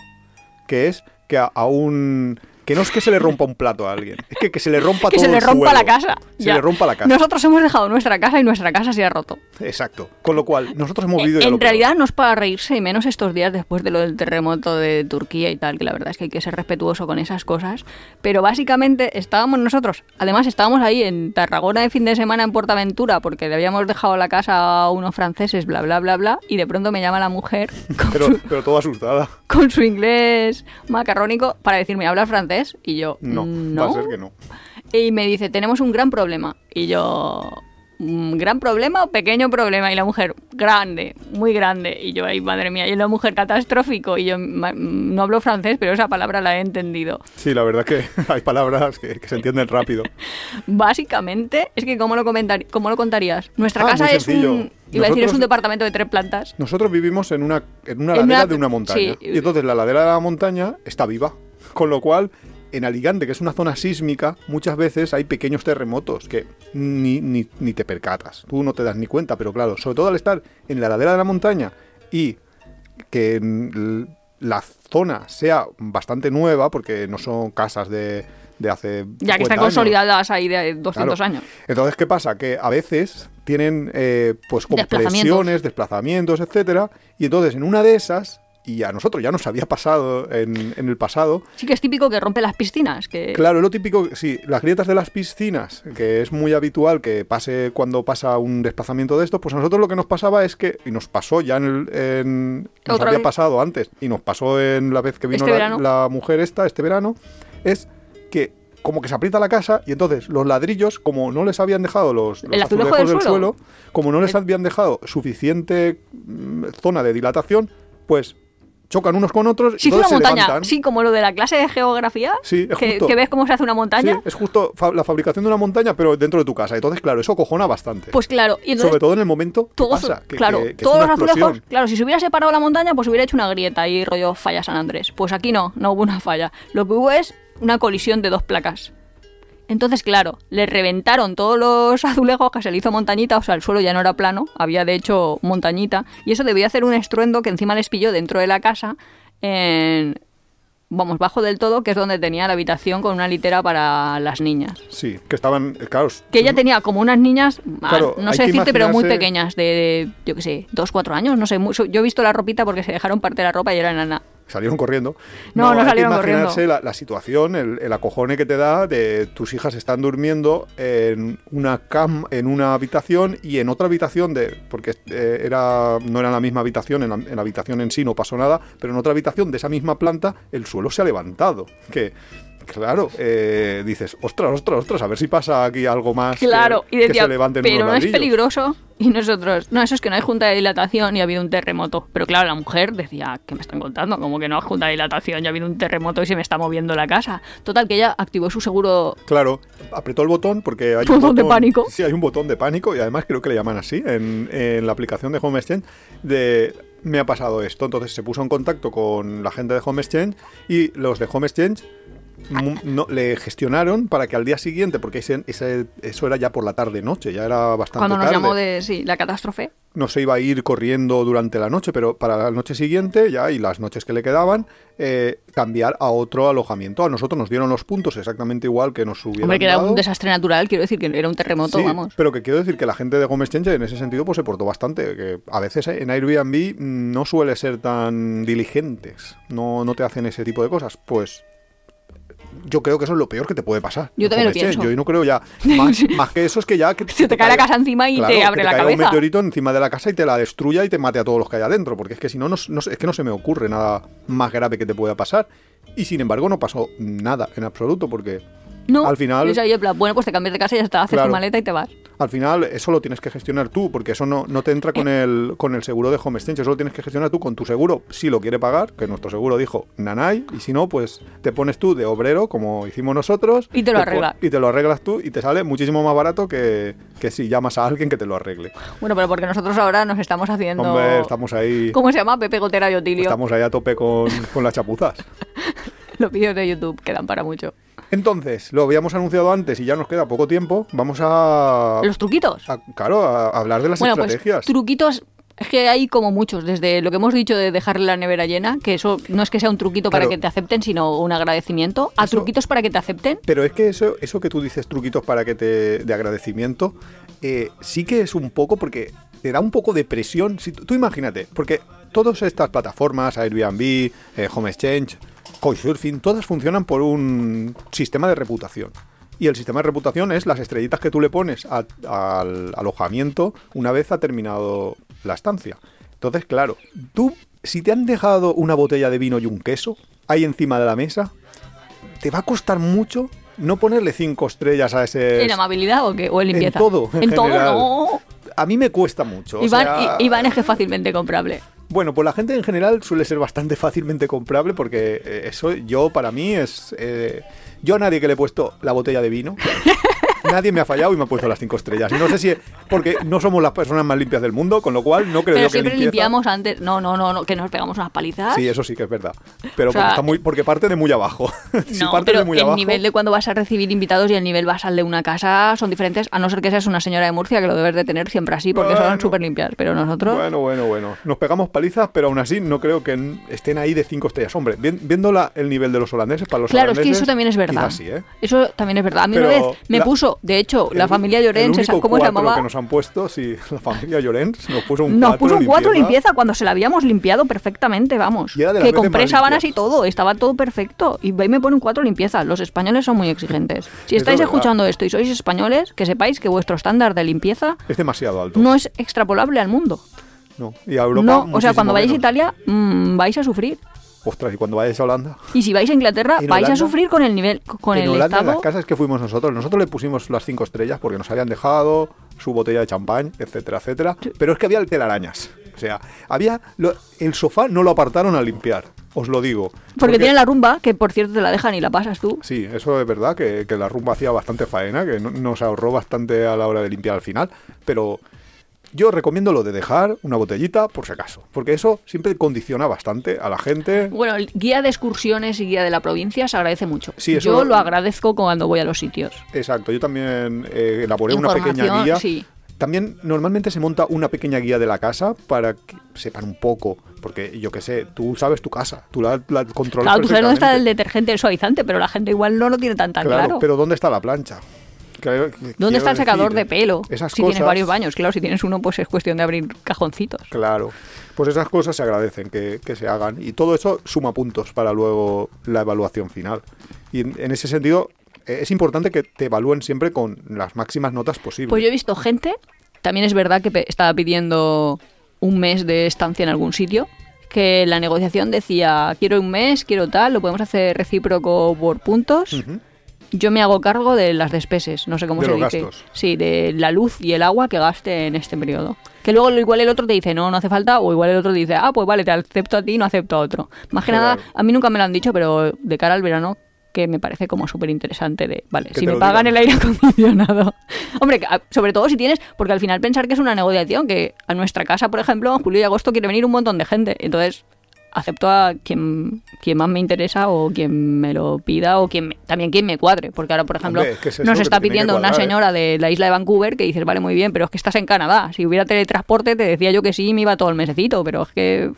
Que es que a, a un. Que no es que se le rompa un plato a alguien, es que, que se le rompa que todo se le rompa la casa. Se Ya. le rompa la casa. Nosotros hemos dejado nuestra casa y nuestra casa se ha roto. Exacto. Con lo cual, nosotros hemos vivido ya en lo peor. realidad no es para reírse, y menos estos días después de lo del terremoto de Turquía y tal, que la verdad es que hay que ser respetuoso con esas cosas. Pero básicamente estábamos nosotros, además estábamos ahí en Tarragona de fin de semana en Portaventura, porque le habíamos dejado la casa a unos franceses, bla, bla, bla, bla, y de pronto me llama la mujer con, Pero, su, pero todo asustada. con su inglés macarrónico para decirme, ¿hablas francés? Y yo, No, no. va a ser que no. Y me dice, tenemos un gran problema. Y yo, ¿un gran problema o pequeño problema? Y la mujer, grande, muy grande. Y yo, ay, madre mía, y la mujer, catastrófico. Y yo, "Ma- no hablo francés, pero esa palabra la he entendido. Sí, la verdad que hay palabras que, que se entienden rápido. Básicamente, es que, ¿cómo lo, comentar cómo lo contarías? Nuestra Ah, casa es un... Iba a decir, es un departamento de tres plantas. Nosotros vivimos en una, en una En ladera una- de una montaña. sí. Y entonces la ladera de la montaña está viva. Con lo cual, en Alicante, que es una zona sísmica, muchas veces hay pequeños terremotos que ni, ni, ni te percatas. Tú no te das ni cuenta, pero claro, sobre todo al estar en la ladera de la montaña y que mm, la zona sea bastante nueva, porque no son casas de, de hace. Ya 50 que están años. consolidadas ahí de 200 Claro. años. Entonces, ¿qué pasa? Que a veces tienen eh, pues Desplazamientos. compresiones, desplazamientos, etcétera, y entonces en una de esas y a nosotros ya nos había pasado en, en el pasado. Sí que es típico que rompe las piscinas. Que... Claro, lo típico, sí, las grietas de las piscinas, que es muy habitual que pase cuando pasa un desplazamiento de estos, pues a nosotros lo que nos pasaba es que, y nos pasó ya en, el, en nos ¿Otra había vez? pasado antes, y nos pasó en la vez que vino Este la, mujer esta, este verano, es que como que se aprieta la casa y entonces los ladrillos, como no les habían dejado los, los azulejos del del suelo. suelo, como no les habían dejado suficiente mm, zona de dilatación, pues chocan unos con otros y Sí, entonces una se montaña. levantan. Sí, como lo de la clase de geografía. Sí, es que, justo. que ves cómo se hace una montaña. Sí, es justo fa- la fabricación de una montaña, pero dentro de tu casa. Entonces, claro, eso cojona bastante. Pues claro. Y entonces, Sobre todo en el momento que todos, pasa, que, claro, que- todos los azulejos, claro, si se hubiera separado la montaña, pues hubiera hecho una grieta y rollo falla San Andrés. Pues aquí no, no hubo una falla. Lo que hubo es una colisión de dos placas. Entonces, claro, le reventaron todos los azulejos que se le hizo montañita, o sea, el suelo ya no era plano, había de hecho montañita, y eso debía hacer un estruendo que encima les pilló dentro de la casa, en, vamos, bajo del todo, que es donde tenía la habitación con una litera para las niñas. Sí, que estaban, claro, Que ella tenía como unas niñas, ah, Claro, no sé decirte, pero muy pequeñas, de, yo qué sé, dos, cuatro años, no sé. mucho. Yo he visto la ropita porque se dejaron parte de la ropa y era nana. Salieron corriendo. No, no hay salieron que imaginarse corriendo. La, la situación, el, el acojone que te da de tus hijas están durmiendo en una cam, en una habitación y en otra habitación de, porque eh, era, no era la misma habitación, en la, en la habitación en sí no pasó nada, pero en otra habitación de esa misma planta el suelo se ha levantado. Que Claro, eh, dices, ostras, ostras, ostras, a ver si pasa aquí algo más que- Claro, y que, decía, se levanten pero unos no es ladrillos". peligroso. Y nosotros, no, eso es que no hay junta de dilatación y ha habido un terremoto. Pero claro, la mujer decía, ¿qué me están contando? Como que no hay junta de dilatación, ya ha habido un terremoto y se me está moviendo la casa. Total, que ella activó su seguro. Claro, apretó el botón porque hay Botón un de pánico. Sí, hay un botón de pánico y además creo que le llaman así en, en la aplicación de Home Exchange de me ha pasado esto. Entonces se puso en contacto con la gente de Home Exchange y los de Home Exchange no, le gestionaron para que al día siguiente, porque ese- ese- eso era ya por la tarde noche, ya era bastante Cuando nos tarde. llamó de, sí, la catástrofe. No se iba a ir corriendo durante la noche, pero para la noche siguiente ya y las noches que le quedaban, eh, cambiar a otro alojamiento. A nosotros nos dieron los puntos exactamente igual que nos hubieran Hombre, que era dado. un desastre natural, quiero decir que era un terremoto, Sí, vamos. pero que quiero decir que la gente de Home Exchange en ese sentido pues se portó bastante. Que a veces en Airbnb no suele ser tan diligentes. No, no te hacen ese tipo de cosas. Pues yo creo que eso es lo peor que te puede pasar. Yo también lo pienso. Yo no creo ya. Más, más que eso es que ya... Que Se te cae la casa encima y Claro, te abre que la caiga un cabeza. meteorito encima de la casa y te la destruya y te mate a todos los que hay adentro. Porque es que si no, no, no- es que no se me ocurre nada más grave que te pueda pasar. Y sin embargo no pasó nada en absoluto porque No, al final- en plan, bueno, pues te cambias de casa y ya está, haces Claro. tu maleta y te vas. Al final, eso lo tienes que gestionar tú, porque eso no, no te entra con Eh. el, con el seguro de Home Exchange, eso lo tienes que gestionar tú con tu seguro, si lo quiere pagar, que nuestro seguro dijo nanay, y si no, pues te pones tú de obrero, como hicimos nosotros. Y te lo po- arregla. Y te lo arreglas tú, y te sale muchísimo más barato que, que si llamas a alguien que te lo arregle. Bueno, pero porque nosotros ahora nos estamos haciendo... Hombre, estamos ahí, ¿Cómo se llama? Pepe Gotera y Otilio. estamos ahí a tope con, con las chapuzas. Los vídeos de YouTube quedan para mucho. Entonces, lo habíamos anunciado antes y ya nos queda poco tiempo, vamos a... Los truquitos. a- claro, a hablar de las bueno, pues estrategias. truquitos... Es que hay como muchos, desde lo que hemos dicho de dejarle la nevera llena, que eso no es que sea un truquito para que te acepten, sino un agradecimiento, a Eso- truquitos para que te acepten. Pero es que eso, eso que tú dices, truquitos para que te. de agradecimiento, eh, sí que es un poco porque te da un poco de presión. Si tú, tú imagínate, porque todas estas plataformas, Airbnb, eh, Home Exchange, Couchsurfing, todas funcionan por un sistema de reputación. Y el sistema de reputación es las estrellitas que tú le pones a- al alojamiento una vez ha terminado la estancia. Entonces, claro, tú, si te han dejado una botella de vino y un queso ahí encima de la mesa, te va a costar mucho no ponerle cinco estrellas a ese. ¿En amabilidad o qué? ¿O en limpieza? En todo, en En todo, no. A mí me cuesta mucho. o sea, Iván es que es fácilmente comprable. Bueno, pues la gente en general suele ser bastante fácilmente comprable porque eh, eso yo para mí es... eh, yo a nadie que le he puesto la botella de vino, nadie me ha fallado y me ha puesto las cinco estrellas. Y no sé si es porque no somos las personas más limpias del mundo, con lo cual no creo Pero yo que siempre limpieza- limpiamos antes. No, no, no, no, que nos pegamos unas palizas. Sí, eso sí que es verdad. Pero O sea, porque, está muy, porque parte de muy abajo. si No, parte pero de muy el abajo... nivel de cuando vas a recibir invitados y el nivel basal de una casa son diferentes, a no ser que seas una señora de Murcia, que lo debes de tener siempre así, porque Bueno. son súper limpias. Pero nosotros, Bueno, bueno, bueno. Nos pegamos palizas, pero aún así no creo que estén ahí de cinco estrellas. Hombre, vi- viendo la- el nivel de los holandeses, para los claro, es que holandeses, eso también es verdad. sí, ¿eh? Eso también es verdad. A mí Pero una vez me la- puso De hecho, la El- familia el Llorens, esa- ¿cómo se cuatro llamaba? que nos han puesto, sí, la familia Llorens nos puso un Nos 4 puso un 4 limpieza. limpieza cuando se la habíamos limpiado perfectamente, vamos. Y era de Que compré sábanas y todo, estaba todo perfecto. Y me pone un 4 limpieza. Los españoles son muy exigentes. Si estáis es escuchando esto y sois españoles, que sepáis que vuestro estándar de limpieza Es demasiado alto. no es extrapolable al mundo. No. Y a Europa. no, o sea, cuando muchísimo vayáis a menos. Italia mm, vais a sufrir. Ostras, y cuando vayáis a Holanda. Y si vais a Inglaterra, ¿En vais a sufrir con el nivel, con en el Holanda, en estado. las casas que fuimos nosotros, nosotros le pusimos las cinco estrellas porque nos habían dejado su botella de champán, etcétera, etcétera. Pero es que había telarañas. O sea, había. lo- el sofá no lo apartaron a limpiar, os lo digo. Porque, tiene la rumba, que por cierto te la dejan y la pasas tú. Sí, eso es verdad, que, que la rumba hacía bastante faena, que no- nos ahorró bastante a la hora de limpiar al final, pero yo recomiendo lo de dejar una botellita por si acaso, porque eso siempre condiciona bastante a la gente. Bueno, el guía de excursiones y guía de la provincia se agradece mucho. Sí, eso- Yo lo agradezco cuando voy a los sitios. Exacto, yo también eh, elaboré una pequeña guía. sí. También normalmente se monta una pequeña guía de la casa para que sepan un poco, porque yo qué sé, tú sabes tu casa, tú la, la controlas. Claro, tú sabes dónde está el detergente, el suavizante, pero la gente igual no lo tiene tan tan claro. pero ¿dónde está la plancha? ¿Dónde está el secador decir, de pelo? Esas si cosas, tienes varios baños, claro, si tienes uno, pues es cuestión de abrir cajoncitos. Claro, pues esas cosas se agradecen que, que se hagan y todo eso suma puntos para luego la evaluación final. Y en, en ese sentido eh, es importante que te evalúen siempre con las máximas notas posibles. Pues yo he visto gente, también es verdad que estaba pidiendo un mes de estancia en algún sitio, que la negociación decía, quiero un mes, quiero tal, lo podemos hacer recíproco por puntos. Yo me hago cargo de las despeses, no sé cómo De se los dice. gastos. Sí, de la luz y el agua que gaste en este periodo. Que luego igual el otro te dice, no, no hace falta, o igual el otro te dice, ah, pues vale, te acepto a ti, no acepto a otro. Más que nada, a mí nunca me lo han dicho, pero de cara al verano, que me parece como súper interesante de, vale, si me pagan digan. el aire acondicionado. Hombre, sobre todo si tienes, porque al final pensar que es una negociación, que a nuestra casa, por ejemplo, en julio y agosto quiere venir un montón de gente. Entonces, acepto a quien, quien más me interesa o quien me lo pida o quien me- también quien me cuadre. Porque ahora, por ejemplo, Hombre, es que es eso nos está pidiendo una ¿eh? señora de la isla de Vancouver que dices, vale, muy bien, pero es que estás en Canadá. Si hubiera teletransporte, te decía yo que sí, me iba todo el mesecito, pero es que,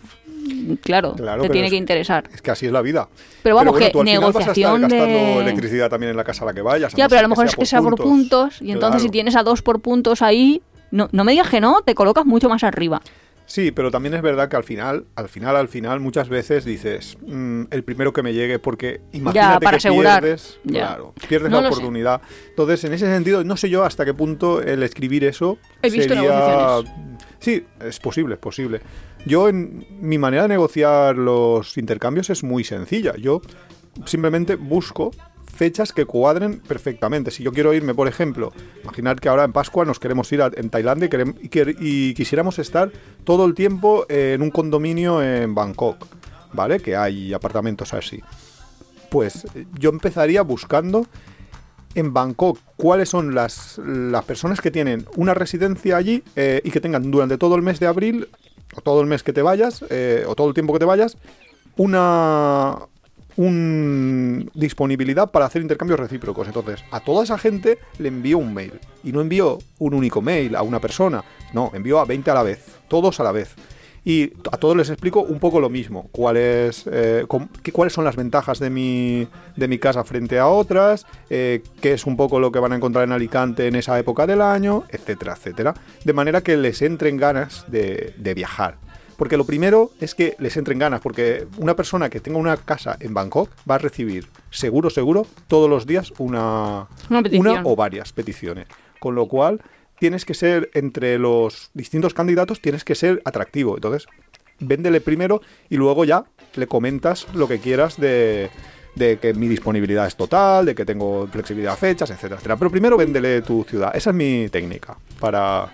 claro, Claro, te tiene es- que interesar. Es que así es la vida. Pero vamos, bueno, que tú al final vas a estar negociación gastando de- electricidad también en la casa a la que vayas. Ya, pero a lo mejor es que sea por puntos, y entonces si tienes a dos por puntos ahí, no, no me digas que no, te colocas mucho más arriba. Sí, pero también es verdad que al final, al final, al final, muchas veces dices mm, el primero que me llegue, porque imagínate para que asegurar. pierdes, Ya. claro, pierdes No la sé. oportunidad. Entonces, en ese sentido, no sé yo hasta qué punto el escribir eso He visto sería. Sí, es posible, es posible. Yo, en mi manera de negociar los intercambios es muy sencilla. Yo simplemente busco fechas que cuadren perfectamente. Si yo quiero irme, por ejemplo, imaginar que ahora en Pascua nos queremos ir a- en Tailandia y, quisiéramos estar todo el tiempo en un condominio en Bangkok, ¿vale? Que hay apartamentos así. Pues eh, yo empezaría buscando en Bangkok cuáles son las, las personas que tienen una residencia allí eh, y que tengan durante todo el mes de abril, o todo el mes que te vayas, eh, o todo el tiempo que te vayas, una un disponibilidad para hacer intercambios recíprocos. Entonces, a toda esa gente le envío un mail. Y no envío un único mail a una persona. No, envío a 20 a la vez. Todos a la vez. Y a todos les explico un poco lo mismo. Cuáles, eh, com- qué- cuáles son las ventajas de mi, de mi casa frente a otras. eh, qué es un poco lo que van a encontrar en Alicante en esa época del año, etcétera, etcétera. De manera que les entren ganas de, de viajar. Porque lo primero es que les entren ganas, porque una persona que tenga una casa en Bangkok va a recibir, seguro, seguro, todos los días una, Una o varias peticiones. Con lo cual, tienes que ser, entre los distintos candidatos, tienes que ser atractivo. Entonces, véndele primero y luego ya le comentas lo que quieras de, de que mi disponibilidad es total, de que tengo flexibilidad a fechas, etcétera, etcétera. Pero primero véndele tu ciudad. Esa es mi técnica para...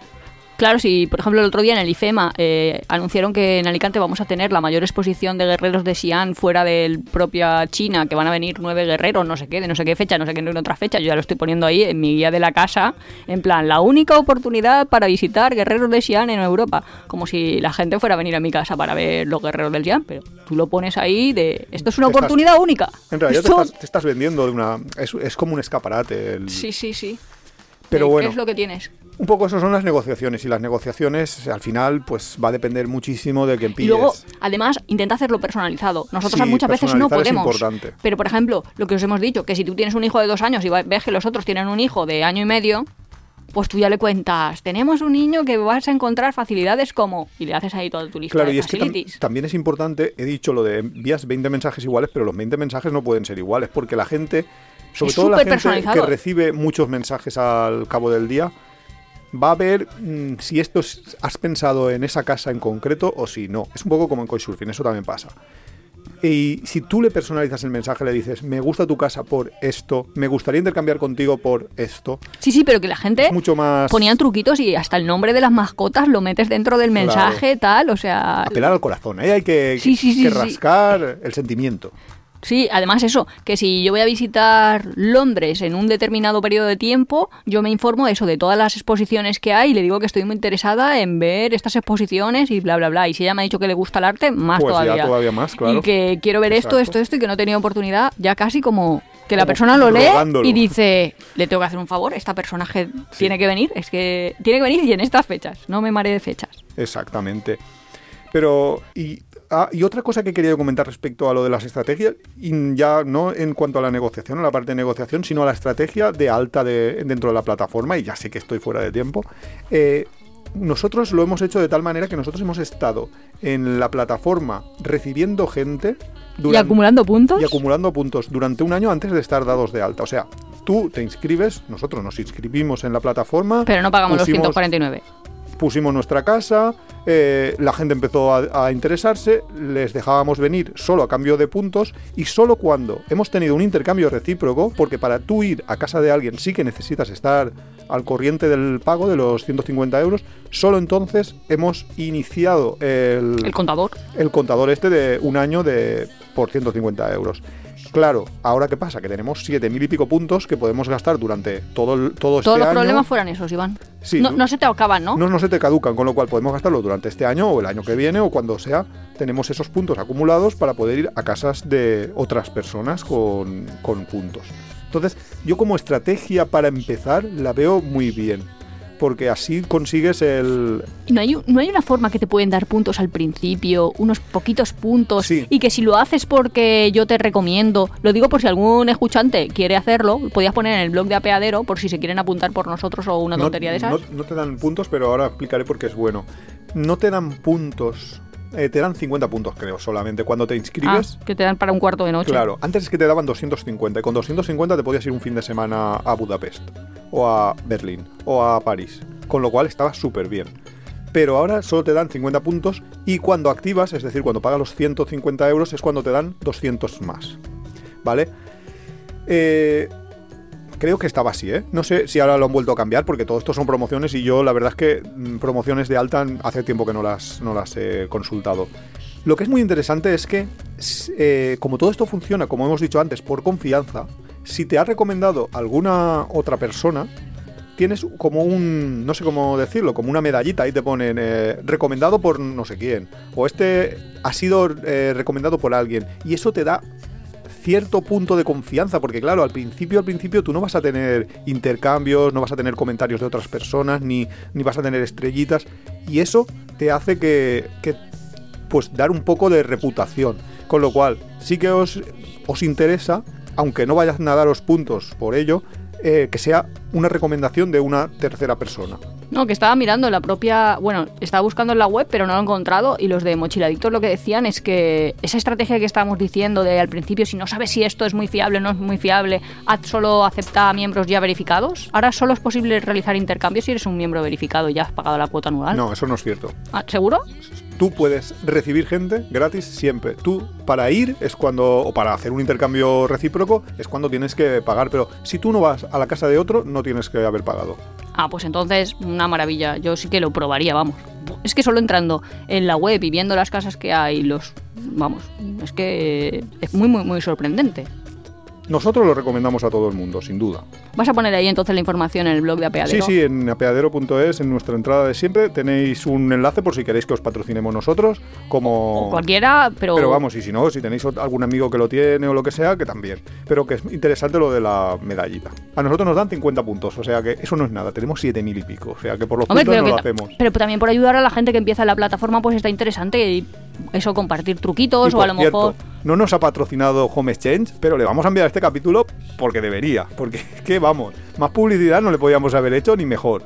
Claro, si por ejemplo el otro día en el IFEMA eh, anunciaron que en Alicante vamos a tener la mayor exposición de guerreros de Xi'an fuera del propia China, que van a venir nueve guerreros, no sé qué, de no sé qué fecha, no sé qué, en otra fecha, yo ya lo estoy poniendo ahí en mi guía de la casa, en plan, la única oportunidad para visitar guerreros de Xi'an en Europa, como si la gente fuera a venir a mi casa para ver los guerreros del Xi'an, pero tú lo pones ahí de, esto es una Te estás- oportunidad única. En realidad te Esto- estás, te estás vendiendo de una... Es, es como un escaparate. el- Sí, sí, sí. Pero Eh, bueno. Es lo que tienes. Un poco eso son las negociaciones y las negociaciones al final pues va a depender muchísimo de Y pilles. luego, además, intenta hacerlo personalizado. Nosotros Sí, muchas veces no podemos. importante. Pero, por ejemplo, lo que os hemos dicho, que si tú tienes un hijo de dos años y ves que los otros tienen un hijo de año y medio, pues tú ya le cuentas, tenemos un niño que vas a encontrar facilidades como... Y le haces ahí toda tu lista Claro, de y es que tam- también es importante, he dicho lo de envías 20 mensajes iguales, pero los 20 mensajes no pueden ser iguales, porque la gente, sobre Es todo la gente que recibe muchos mensajes al cabo del día, va a ver mm, si esto es- has pensado en esa casa en concreto o si no. Es un poco como en Couchsurfing, eso también pasa. Y si tú le personalizas el mensaje, le dices, me gusta tu casa por esto, me gustaría intercambiar contigo por esto, Sí, sí, pero que la gente es mucho más ponían truquitos y hasta el nombre de las mascotas lo metes dentro del Claro. mensaje, tal, o sea... apelar al corazón. Ahí hay que, Sí, sí, sí, que sí. rascar el sentimiento. Sí, además eso, que si yo voy a visitar Londres en un determinado periodo de tiempo, yo me informo de eso, de todas las exposiciones que hay, y le digo que estoy muy interesada en ver estas exposiciones y bla, bla, bla. Y si ella me ha dicho que le gusta el arte, más Pues ya todavía. todavía más, claro. Y que quiero ver esto, Exacto. esto, esto, y que no he tenido oportunidad, ya casi como que la persona lo lee rogándolo. y dice, le tengo que hacer un favor, esta personaje tiene que venir, es que tiene que venir y en estas fechas, no me maree de fechas. Exactamente. Pero, y, ah, y otra cosa que quería comentar respecto a lo de las estrategias, y ya no en cuanto a la negociación, a la parte de negociación, sino a la estrategia de alta de, dentro de la plataforma, y ya sé que estoy fuera de tiempo. eh, nosotros lo hemos hecho de tal manera que nosotros hemos estado en la plataforma recibiendo gente y durante- acumulando puntos. y acumulando puntos durante un año antes de estar dados de alta. O sea, tú te inscribes, nosotros nos inscribimos en la plataforma. pero no pagamos pusimos- los 149. Pusimos nuestra casa, eh, la gente empezó a, a interesarse, les dejábamos venir solo a cambio de puntos y solo cuando hemos tenido un intercambio recíproco, porque para tú ir a casa de alguien sí que necesitas estar al corriente del pago de los 150 euros, solo entonces hemos iniciado el, El contador. el contador este de un año de por 150 euros. Claro, ahora qué pasa, que tenemos 7.000 y pico puntos que podemos gastar durante todo, el- todo este Todos los año. problemas fueran esos, Iván. Sí, no, no se te acaban, ¿no? no, no se te caducan, con lo cual podemos gastarlo durante este año o el año que viene o cuando sea. Tenemos esos puntos acumulados para poder ir a casas de otras personas con, con puntos. Entonces, yo como estrategia para empezar la veo muy bien. Porque así consigues el... No hay, no hay una forma que te pueden dar puntos al principio, unos poquitos puntos, Sí. y que si lo haces porque yo te recomiendo, lo digo por si algún escuchante quiere hacerlo, podías poner en el blog de apeadero por si se quieren apuntar por nosotros o una no, tontería de esas. no- no te dan puntos, pero ahora explicaré por qué es bueno. No te dan puntos, eh, te dan 50 puntos creo solamente cuando te Ah, inscribes. que te dan para un cuarto de noche. Claro, antes es que te daban 250 y con 250 te podías ir un fin de semana a Budapest o a Berlín o a París, con lo cual estaba súper bien. Pero ahora solo te dan 50 puntos y cuando activas, es decir, cuando pagas los 150 euros es cuando te dan 200 más. ¿Vale? Eh, creo que estaba así, ¿eh? No sé si ahora lo han vuelto a cambiar porque todo esto son promociones y yo la verdad es que mm, promociones de alta hace tiempo que no las, no las he consultado. Lo que es muy interesante es que, eh, como todo esto funciona, como hemos dicho antes, por confianza, si te ha recomendado alguna otra persona, tienes como un, no sé cómo decirlo, como una medallita, ahí te ponen eh, recomendado por no sé quién, o este ha sido eh, recomendado por alguien, y eso te da cierto punto de confianza, porque claro, al principio, al principio tú no vas a tener intercambios, no vas a tener comentarios de otras personas, ni, ni vas a tener estrellitas, y eso te hace que, que, pues dar un poco de reputación. Con lo cual, sí que os, os interesa, aunque no vayan a daros puntos por ello, eh, que sea una recomendación de una tercera persona. No, que estaba mirando la propia. Bueno, estaba buscando en la web, pero no lo he encontrado. Y los de Mochiladictos lo que decían es que esa estrategia que estábamos diciendo de al principio, si no sabes si esto es muy fiable o no es muy fiable, haz solo acepta a miembros ya verificados. Ahora solo es posible realizar intercambios si eres un miembro verificado y ya has pagado la cuota anual. No, eso no es cierto. Ah, ¿Seguro? Tú puedes recibir gente gratis siempre. Tú para ir es cuando, o para hacer un intercambio recíproco, es cuando tienes que pagar. Pero si tú no vas a la casa de otro, no tienes que haber pagado. Ah, pues entonces, una maravilla. Yo sí que lo probaría, vamos. Es que solo entrando en la web y viendo las casas que hay, los. Vamos, es que es muy, muy, muy sorprendente. Nosotros lo recomendamos a todo el mundo, sin duda. Vas a poner ahí entonces la información en el blog de Apeadero. Sí, sí, en apeadero.es, en nuestra entrada de siempre, tenéis un enlace por si queréis que os patrocinemos nosotros, como... O cualquiera, pero... Pero vamos, y si no, si tenéis algún amigo que lo tiene o lo que sea, que también. Pero que es interesante lo de la medallita. A nosotros nos dan 50 puntos, o sea que eso no es nada, tenemos 7.000 y pico, o sea que por los Hombre, puntos no lo hacemos. pero también por ayudar a la gente que empieza en la plataforma, pues está interesante y eso, compartir truquitos Y o a lo cierto, mejor... no nos ha patrocinado Home Exchange, pero le vamos a enviar este capítulo porque debería. Porque es que vamos, más publicidad no le podíamos haber hecho ni mejor.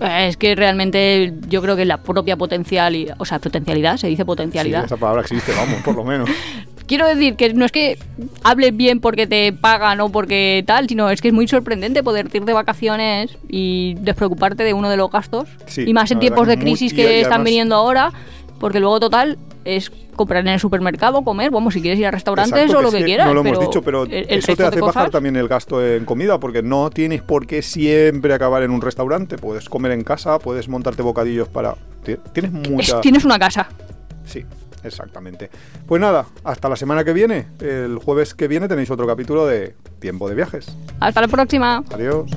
Eh, Es que realmente yo creo que la propia potencialidad, o sea, potencialidad, se dice Sí, potencialidad. esa palabra existe, vamos, por lo menos. Quiero decir que no es que hables bien porque te pagan o porque tal, sino es que es muy sorprendente poder ir de vacaciones y despreocuparte de uno de los gastos. Sí, y más en tiempos de crisis que están además- viniendo ahora, porque luego total es comprar en el supermercado, comer, vamos, si quieres ir a restaurantes Exacto, o lo que, quieras. No lo pero hemos dicho, pero el- el eso te hace bajar también el gasto en comida, porque no tienes por qué siempre acabar en un restaurante. Puedes comer en casa, puedes montarte bocadillos para. ti- Tienes es- tienes una casa. Sí, exactamente. Pues nada, hasta la semana que viene. El jueves que viene tenéis otro capítulo de Tiempo de Viajes. Hasta la próxima. Adiós.